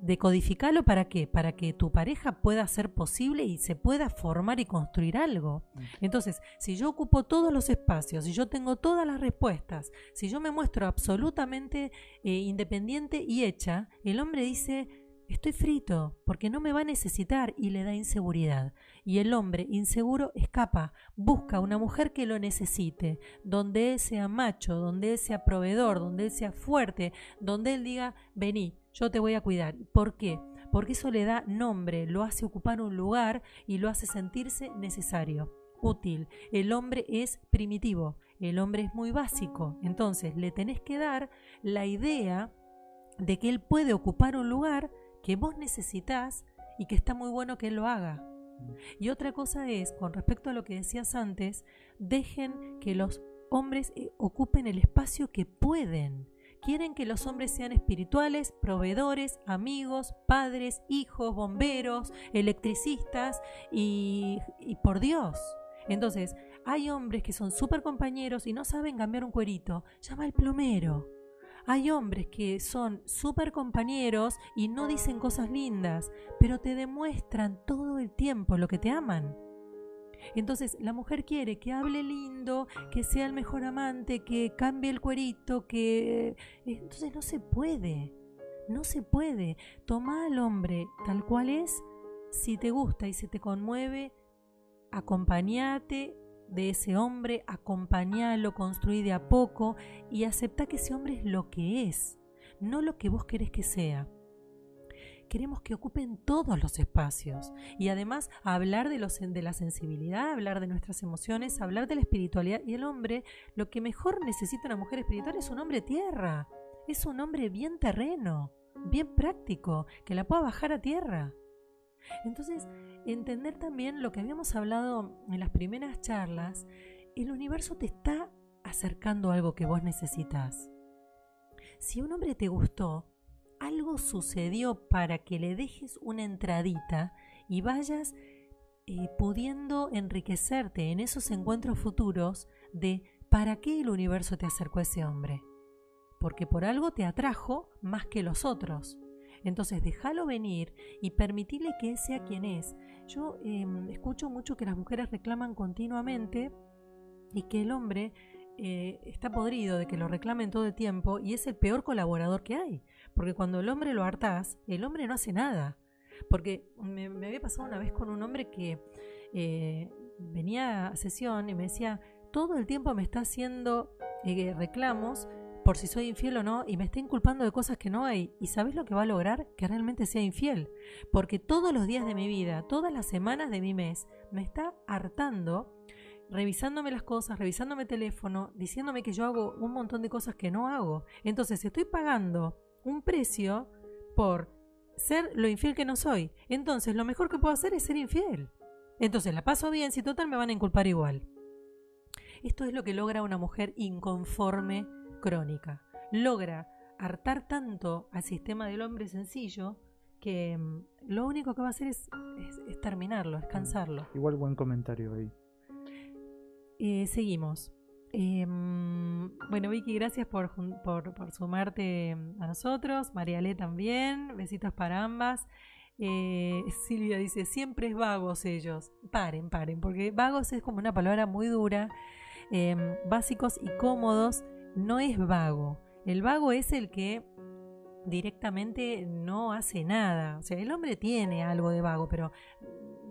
decodificarlo para qué? Para que tu pareja pueda ser posible y se pueda formar y construir algo. Entonces, si yo ocupo todos los espacios, si yo tengo todas las respuestas, si yo me muestro absolutamente eh, independiente y hecha, el hombre dice, estoy frito, porque no me va a necesitar y le da inseguridad. Y el hombre inseguro escapa, busca una mujer que lo necesite, donde él sea macho, donde él sea proveedor, donde él sea fuerte, donde él diga, vení, yo te voy a cuidar. ¿Por qué? Porque eso le da nombre, lo hace ocupar un lugar y lo hace sentirse necesario, útil. El hombre es primitivo, el hombre es muy básico. Entonces le tenés que dar la idea de que él puede ocupar un lugar que vos necesitas y que está muy bueno que él lo haga. Y otra cosa es, con respecto a lo que decías antes, dejen que los hombres eh, ocupen el espacio que pueden quieren que los hombres sean espirituales, proveedores, amigos, padres, hijos, bomberos, electricistas y, por Dios. Entonces, hay hombres que son súper compañeros y no saben cambiar un cuerito. Llama al plomero. Hay hombres que son súper compañeros y no dicen cosas lindas, pero te demuestran todo el tiempo lo que te aman. Entonces la mujer quiere que hable lindo, que sea el mejor amante, que cambie el cuerito, que... Entonces no se puede, no se puede. Toma al hombre tal cual es, si te gusta y se te conmueve, acompañate de ese hombre, acompañalo, construí de a poco y acepta que ese hombre es lo que es, no lo que vos querés que sea queremos que ocupen todos los espacios y además hablar de, los, de la sensibilidad, hablar de nuestras emociones, hablar de la espiritualidad y el hombre, lo que mejor necesita una mujer espiritual es un hombre tierra, es un hombre bien terreno, bien práctico, que la pueda bajar a tierra. Entonces, entender también lo que habíamos hablado en las primeras charlas, el universo te está acercando algo que vos necesitas. Si un hombre te gustó, algo sucedió para que le dejes una entradita y vayas eh, pudiendo enriquecerte en esos encuentros futuros de para qué el universo te acercó a ese hombre. Porque por algo te atrajo más que los otros. Entonces déjalo venir y permitirle que sea quien es. Yo em, escucho mucho que las mujeres reclaman continuamente y que el hombre eh, está podrido de que lo reclamen todo el tiempo y es el peor colaborador que hay. Porque cuando el hombre lo hartás, el hombre no hace nada. Porque me, había pasado una vez con un hombre que eh, venía a sesión y me decía, todo el tiempo me está haciendo eh, reclamos por si soy infiel o no y me está inculpando de cosas que no hay. ¿Y sabes lo que va a lograr? Que realmente sea infiel. Porque todos los días de mi vida, todas las semanas de mi mes, me está hartando, revisándome las cosas, revisándome el teléfono, diciéndome que yo hago un montón de cosas que no hago. Entonces estoy pagando un precio por ser lo infiel que no soy. Entonces lo mejor que puedo hacer es ser infiel. Entonces la paso bien, si total me van a inculpar igual. Esto es lo que logra una mujer inconforme crónica. Logra hartar tanto al sistema del hombre sencillo que mm, lo único que va a hacer es, terminarlo, es cansarlo. Igual buen comentario ahí. Eh, seguimos. Em, bueno, Vicky, gracias por, por, sumarte a nosotros. Mariale también. Besitos para ambas. Eh, Silvia dice, siempre es vagos ellos. Paren, paren, porque vagos es como una palabra muy dura. Em, básicos y cómodos no es vago. El vago es el que directamente no hace nada. O sea, el hombre tiene algo de vago, pero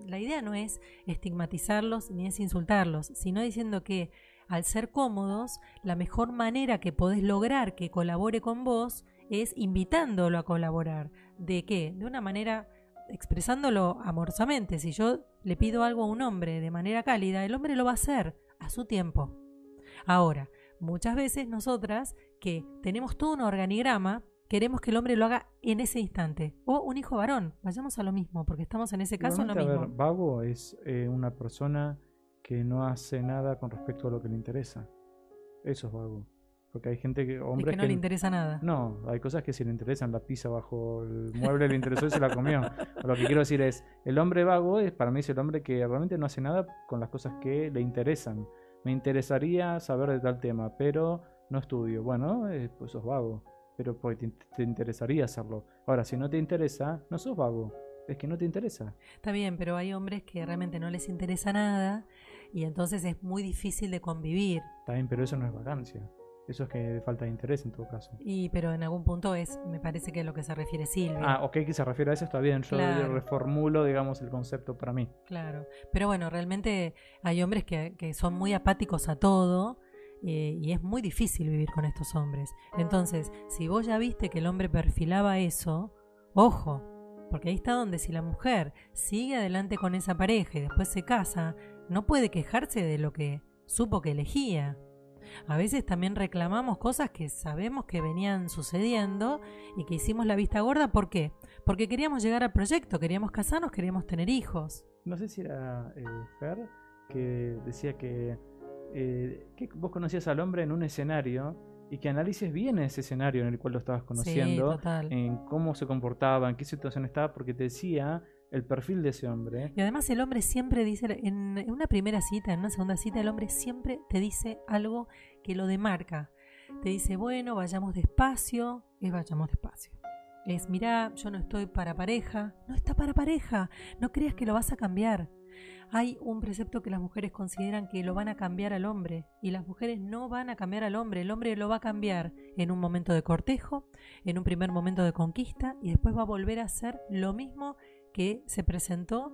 la idea no es estigmatizarlos ni es insultarlos, sino diciendo que al ser cómodos, la mejor manera que podés lograr que colabore con vos es invitándolo a colaborar. ¿De qué? De una manera expresándolo amorosamente. Si yo le pido algo a un hombre de manera cálida, el hombre lo va a hacer a su tiempo. Ahora, muchas veces nosotras que tenemos todo un organigrama, queremos que el hombre lo haga en ese instante. O un hijo varón, vayamos a lo mismo, porque estamos en ese caso en lo mismo. vago es eh, una persona que no hace nada con respecto a lo que le interesa. Eso es vago. Porque hay gente que. Hombres que no le interesa nada. No, hay cosas que sí le interesan. La pizza bajo el mueble le interesó y se la comió. lo que quiero decir es: el hombre vago es para mí es el hombre que realmente no hace nada con las cosas que le interesan. Me interesaría saber de tal tema, pero no estudio. Bueno, eh, pues sos vago. Pero porque te, te interesaría hacerlo. Ahora, si no te interesa, no sos vago. Es que no te interesa. Está bien, pero hay hombres que realmente no les interesa nada y entonces es muy difícil de convivir. Está bien, pero eso no es vacancia. Eso es que falta de interés en todo caso. Y pero en algún punto es, me parece que es lo que se refiere Silvia. Ah, ok, que se refiere a eso está bien. Yo reformulo, digamos, el concepto para mí. Claro. Pero bueno, realmente hay hombres que, que son muy apáticos a todo. Eh, y es muy difícil vivir con estos hombres. Entonces, si vos ya viste que el hombre perfilaba eso, ojo, porque ahí está donde si la mujer sigue adelante con esa pareja y después se casa, no puede quejarse de lo que supo que elegía. A veces también reclamamos cosas que sabemos que venían sucediendo y que hicimos la vista gorda. ¿Por qué? Porque queríamos llegar al proyecto, queríamos casarnos, queríamos tener hijos. No sé si era eh, Fer que decía que, eh, que vos conocías al hombre en un escenario y que analices bien ese escenario en el cual lo estabas conociendo, en cómo se comportaba, en qué situación estaba, porque te decía el perfil de ese hombre. Y además el hombre siempre dice, en, una primera cita, en una segunda cita, el hombre siempre te dice algo que lo demarca. Te dice, bueno, vayamos despacio, es vayamos despacio. Es, mira, yo no estoy para pareja. No está para pareja. No creas que lo vas a cambiar. Hay un precepto que las mujeres consideran que lo van a cambiar al hombre y las mujeres no van a cambiar al hombre. El hombre lo va a cambiar en un momento de cortejo, en un primer momento de conquista y después va a volver a hacer lo mismo que se presentó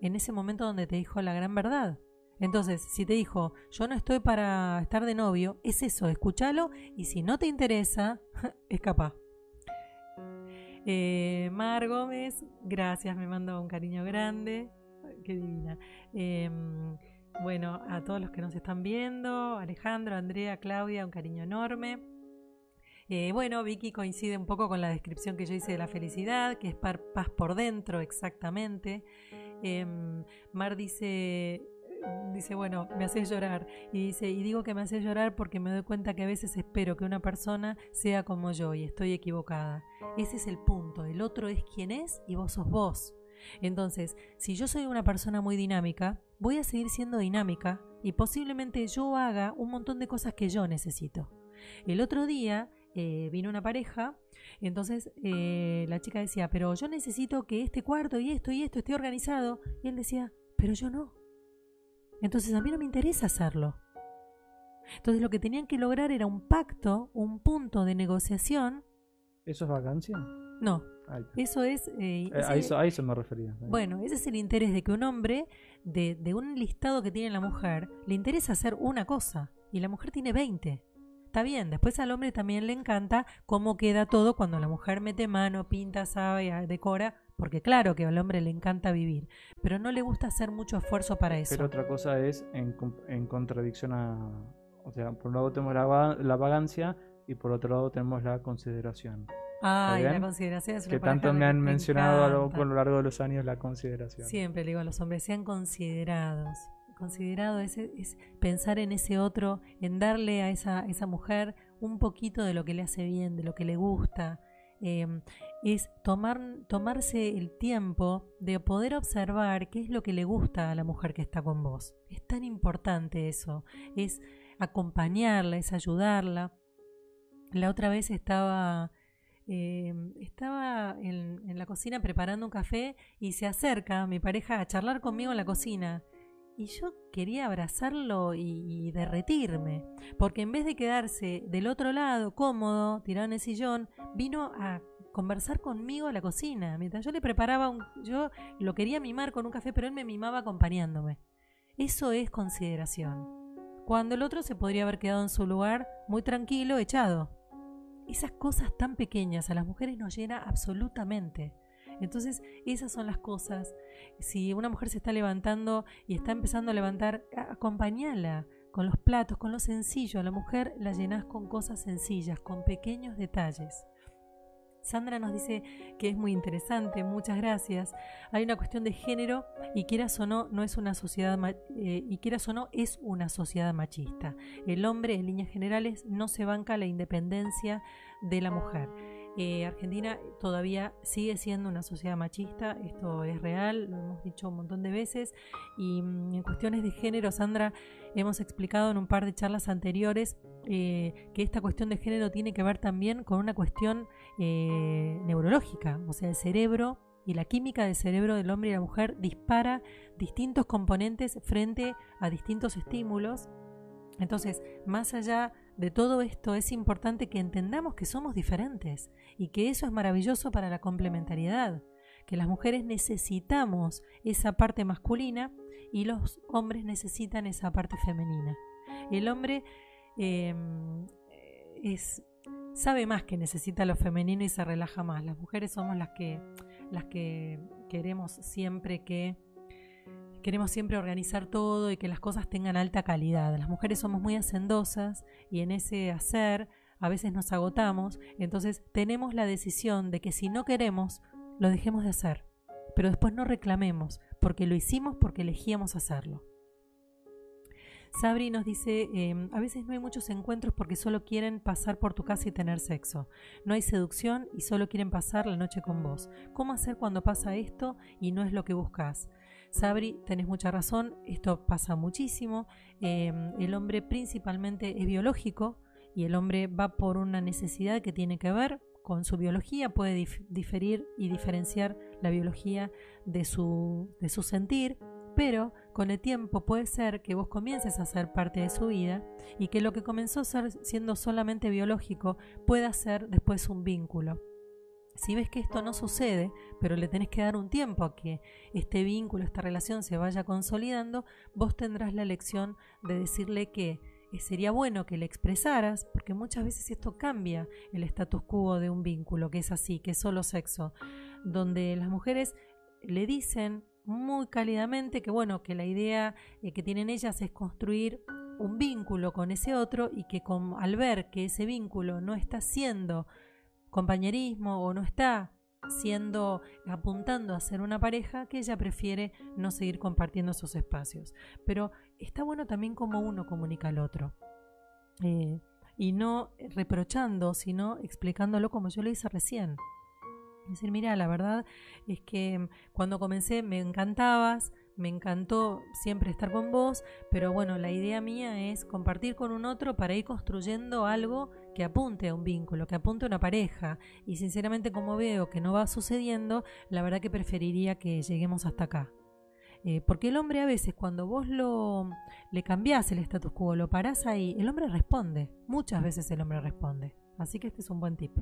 en ese momento donde te dijo la gran verdad. Entonces, si te dijo, yo no estoy para estar de novio, es eso, escúchalo y si no te interesa, escapa. Eh, Mar Gómez, gracias, me mando un cariño grande. Qué divina. Em, bueno, a todos los que nos están viendo, Alejandro, Andrea, Claudia, un cariño enorme. Eh, bueno, Vicky coincide un poco con la descripción que yo hice de la felicidad, que es paz por dentro, exactamente. Em, Mar dice, dice, bueno, me hace llorar. Y dice, y digo que me hace llorar porque me doy cuenta que a veces espero que una persona sea como yo y estoy equivocada. Ese es el punto. El otro es quien es y vos sos vos. Entonces, si yo soy una persona muy dinámica, voy a seguir siendo dinámica y posiblemente yo haga un montón de cosas que yo necesito. El otro día eh, vino una pareja, entonces eh, la chica decía, pero yo necesito que este cuarto y esto y esto esté organizado. Y él decía, pero yo no. Entonces a mí no me interesa hacerlo. Entonces lo que tenían que lograr era un pacto, un punto de negociación ¿Eso es vacancia? No, eso es... eh, Eh, ese- a, eso, a eso me refería. Bueno, ese es el interés de que un hombre, de, de un listado que tiene la mujer, le interesa hacer una cosa y la mujer tiene 20. Está bien, después al hombre también le encanta cómo queda todo cuando la mujer mete mano, pinta, sabe, ah, decora, porque claro que al hombre le encanta vivir, pero no le gusta hacer mucho esfuerzo para eso. Pero otra cosa es en, en contradicción a... O sea, por un lado tenemos la, la vagancia y por otro lado tenemos la consideración. Ay, la bien? consideración es Que tanto me han me mencionado a lo, encanta. a lo largo de los años la consideración. Siempre le digo a los hombres, sean considerados. Considerado es, es pensar en ese otro, en darle a esa, esa mujer un poquito de lo que le hace bien, de lo que le gusta. Eh, es tomar, tomarse el tiempo de poder observar qué es lo que le gusta a la mujer que está con vos. Es tan importante eso. Es acompañarla, es ayudarla. La otra vez estaba eh, estaba en, en la cocina preparando un café y se acerca mi pareja a charlar conmigo en la cocina. Y yo quería abrazarlo y, derretirme, porque en vez de quedarse del otro lado, cómodo, tirado en el sillón, vino a conversar conmigo a la cocina. Mientras yo le preparaba, un, yo lo quería mimar con un café, pero él me mimaba acompañándome. Eso es consideración. Cuando el otro se podría haber quedado en su lugar muy tranquilo, echado esas cosas tan pequeñas a las mujeres nos llena absolutamente. Entonces, esas son las cosas. Si una mujer se está levantando y está empezando a levantar, acompañala con los platos, con lo sencillo. A la mujer la llenás con cosas sencillas, con pequeños detalles. Sandra nos dice que es muy interesante, muchas gracias. Hay una cuestión de género y quieras o no, no es una sociedad eh, y quieras o no es una sociedad machista. El hombre, en líneas generales, no se banca la independencia de la mujer. Eh, Argentina todavía sigue siendo una sociedad machista, esto es real, lo hemos dicho un montón de veces. Y mm, en cuestiones de género, Sandra, hemos explicado en un par de charlas anteriores eh, que esta cuestión de género tiene que ver también con una cuestión eh, neurológica, o sea, el cerebro y la química del cerebro del hombre y la mujer dispara distintos componentes frente a distintos estímulos. Entonces, más allá de todo esto, es importante que entendamos que somos diferentes y que eso es maravilloso para la complementariedad, que las mujeres necesitamos esa parte masculina y los hombres necesitan esa parte femenina. El hombre eh, es, sabe más que necesita lo femenino y se relaja más. Las mujeres somos que, las que queremos siempre que queremos siempre organizar todo y que las cosas tengan alta calidad. Las mujeres somos muy hacendosas y en ese hacer a veces nos agotamos, entonces tenemos la decisión de que si no queremos, lo dejemos de hacer, pero después no reclamemos, porque lo hicimos porque elegíamos hacerlo. Sabri nos dice, eh, a veces no hay muchos encuentros porque solo quieren pasar por tu casa y tener sexo. No hay seducción y solo quieren pasar la noche con vos. ¿Cómo hacer cuando pasa esto y no es lo que buscas? Sabri, tenés mucha razón, esto pasa muchísimo. Eh, el hombre principalmente es biológico y el hombre va por una necesidad que tiene que ver con su biología, puede dif- diferir y diferenciar la biología de su, de su sentir, pero con el tiempo puede ser que vos comiences a ser parte de su vida y que lo que comenzó ser siendo solamente biológico pueda ser después un vínculo. Si ves que esto no sucede, pero le tenés que dar un tiempo a que este vínculo, esta relación se vaya consolidando, vos tendrás la elección de decirle que eh, sería bueno que le expresaras, porque muchas veces esto cambia el status quo de un vínculo, que es así, que es solo sexo, donde las mujeres le dicen muy cálidamente que bueno, que la idea eh, que tienen ellas es construir un vínculo con ese otro y que con, al ver que ese vínculo no está siendo compañerismo o no está siendo apuntando a ser una pareja que ella prefiere no seguir compartiendo esos espacios. Pero está bueno también como uno comunica al otro. Eh, y no reprochando sino explicándolo como yo lo hice recién. Es decir mira la verdad es que cuando comencé me encantabas me encantó siempre estar con vos, pero bueno, la idea mía es compartir con un otro para ir construyendo algo que apunte a un vínculo, que apunte a una pareja. Y sinceramente como veo que no va sucediendo, la verdad que preferiría que lleguemos hasta acá. Eh, porque el hombre a veces cuando vos lo le cambiás el status quo, lo parás ahí, el hombre responde. Muchas veces el hombre responde. Así que este es un buen tip.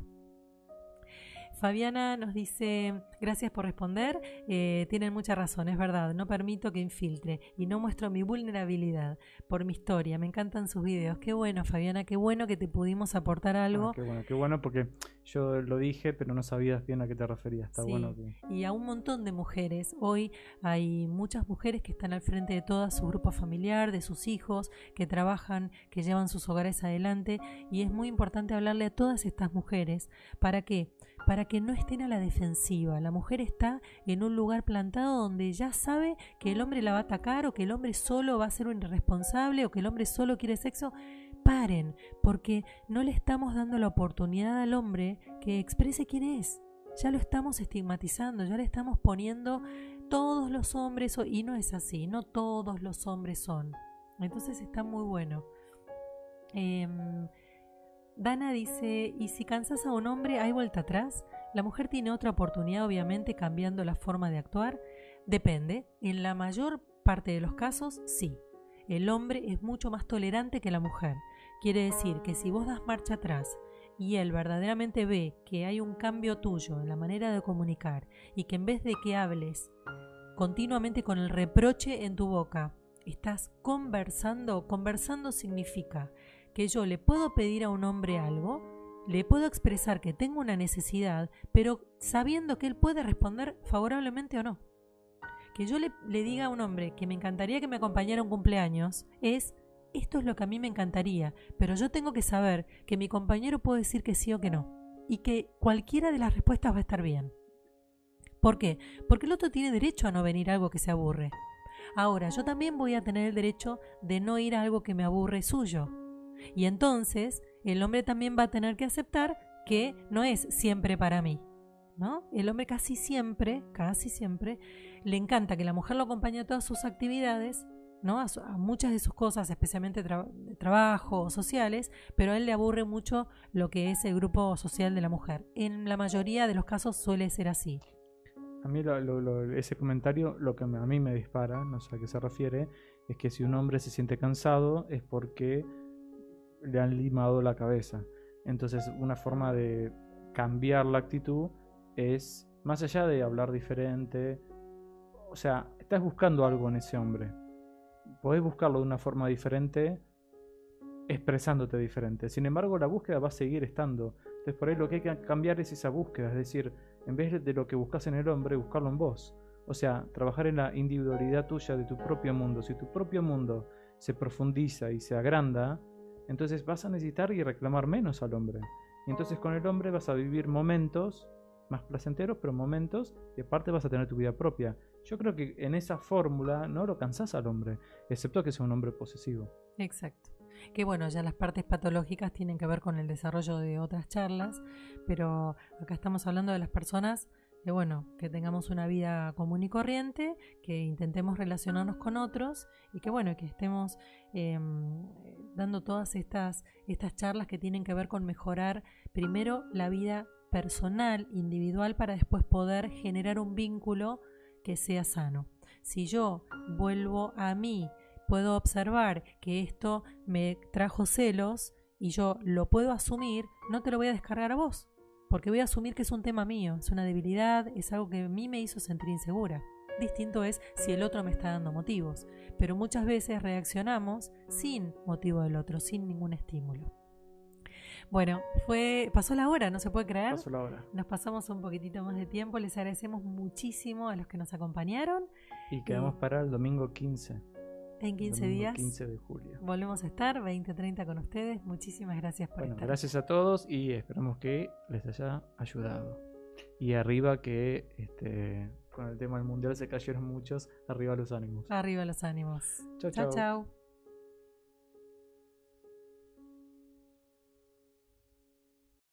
Fabiana nos dice, gracias por responder, eh, tienen mucha razón, es verdad, no permito que infiltre y no muestro mi vulnerabilidad por mi historia, me encantan sus videos, qué bueno Fabiana, qué bueno que te pudimos aportar algo. Ah, qué bueno, qué bueno porque yo lo dije pero no sabías bien a qué te referías, está bueno que... Y a un montón de mujeres, hoy hay muchas mujeres que están al frente de toda su grupo familiar, de sus hijos, que trabajan, que llevan sus hogares adelante y es muy importante hablarle a todas estas mujeres, ¿para qué? Para que no estén a la defensiva. La mujer está en un lugar plantado donde ya sabe que el hombre la va a atacar o que el hombre solo va a ser un irresponsable o que el hombre solo quiere sexo. Paren, porque no le estamos dando la oportunidad al hombre que exprese quién es. Ya lo estamos estigmatizando, ya le estamos poniendo todos los hombres, y no es así, no todos los hombres son. Entonces está muy bueno. Em, Dana dice, ¿y si cansas a un hombre hay vuelta atrás? La mujer tiene otra oportunidad, obviamente, cambiando la forma de actuar. Depende. En la mayor parte de los casos, sí. El hombre es mucho más tolerante que la mujer. Quiere decir que si vos das marcha atrás y él verdaderamente ve que hay un cambio tuyo en la manera de comunicar y que en vez de que hables continuamente con el reproche en tu boca, estás conversando, conversando significa que yo le puedo pedir a un hombre algo, le puedo expresar que tengo una necesidad, pero sabiendo que él puede responder favorablemente o no. Que yo le, diga a un hombre que me encantaría que me acompañara a un cumpleaños es, esto es lo que a mí me encantaría, pero yo tengo que saber que mi compañero puede decir que sí o que no, y que cualquiera de las respuestas va a estar bien. ¿Por qué? Porque el otro tiene derecho a no venir a algo que se aburre. Ahora, yo también voy a tener el derecho de no ir a algo que me aburre suyo. Y entonces el hombre también va a tener que aceptar que no es siempre para mí. ¿No? El hombre casi siempre, casi siempre, le encanta que la mujer lo acompañe a todas sus actividades, ¿no? A, muchas de sus cosas, especialmente de trabajo sociales, pero a él le aburre mucho lo que es el grupo social de la mujer. En la mayoría de los casos suele ser así. A mí ese comentario, lo que a mí me dispara, no sé a qué se refiere, es que si un hombre se siente cansado es porque le han limado la cabeza. Entonces una forma de cambiar la actitud es, más allá de hablar diferente, o sea, estás buscando algo en ese hombre. Podés buscarlo de una forma diferente, expresándote diferente. Sin embargo, la búsqueda va a seguir estando. Entonces, por ahí lo que hay que cambiar es esa búsqueda. Es decir, en vez de lo que buscas en el hombre, buscarlo en vos. O sea, trabajar en la individualidad tuya de tu propio mundo. Si tu propio mundo se profundiza y se agranda, entonces vas a necesitar y reclamar menos al hombre. Y entonces con el hombre vas a vivir momentos más placenteros, pero momentos y aparte vas a tener tu vida propia. Yo creo que en esa fórmula no lo cansás al hombre, excepto que sea un hombre posesivo. Exacto. Que bueno, ya las partes patológicas tienen que ver con el desarrollo de otras charlas, pero acá estamos hablando de las personas que bueno, que tengamos una vida común y corriente, que intentemos relacionarnos con otros y que bueno, que estemos em, dando todas estas, estas charlas que tienen que ver con mejorar primero la vida personal, individual, para después poder generar un vínculo que sea sano. Si yo vuelvo a mí, puedo observar que esto me trajo celos y yo lo puedo asumir, no te lo voy a descargar a vos porque voy a asumir que es un tema mío, es una debilidad, es algo que a mí me hizo sentir insegura. Distinto es si el otro me está dando motivos, pero muchas veces reaccionamos sin motivo del otro, sin ningún estímulo. Bueno, fue pasó la hora, no se puede creer. Pasó la hora. Nos pasamos un poquitito más de tiempo, les agradecemos muchísimo a los que nos acompañaron. Y quedamos para el domingo 15. En 15 días. 15 de julio. Volvemos a estar 20-30 con ustedes. Muchísimas gracias por bueno, estar. Gracias a todos y esperamos que les haya ayudado. Y arriba que este, con el tema del mundial se cayeron muchos. Arriba los ánimos. Arriba los ánimos. Chao, chao.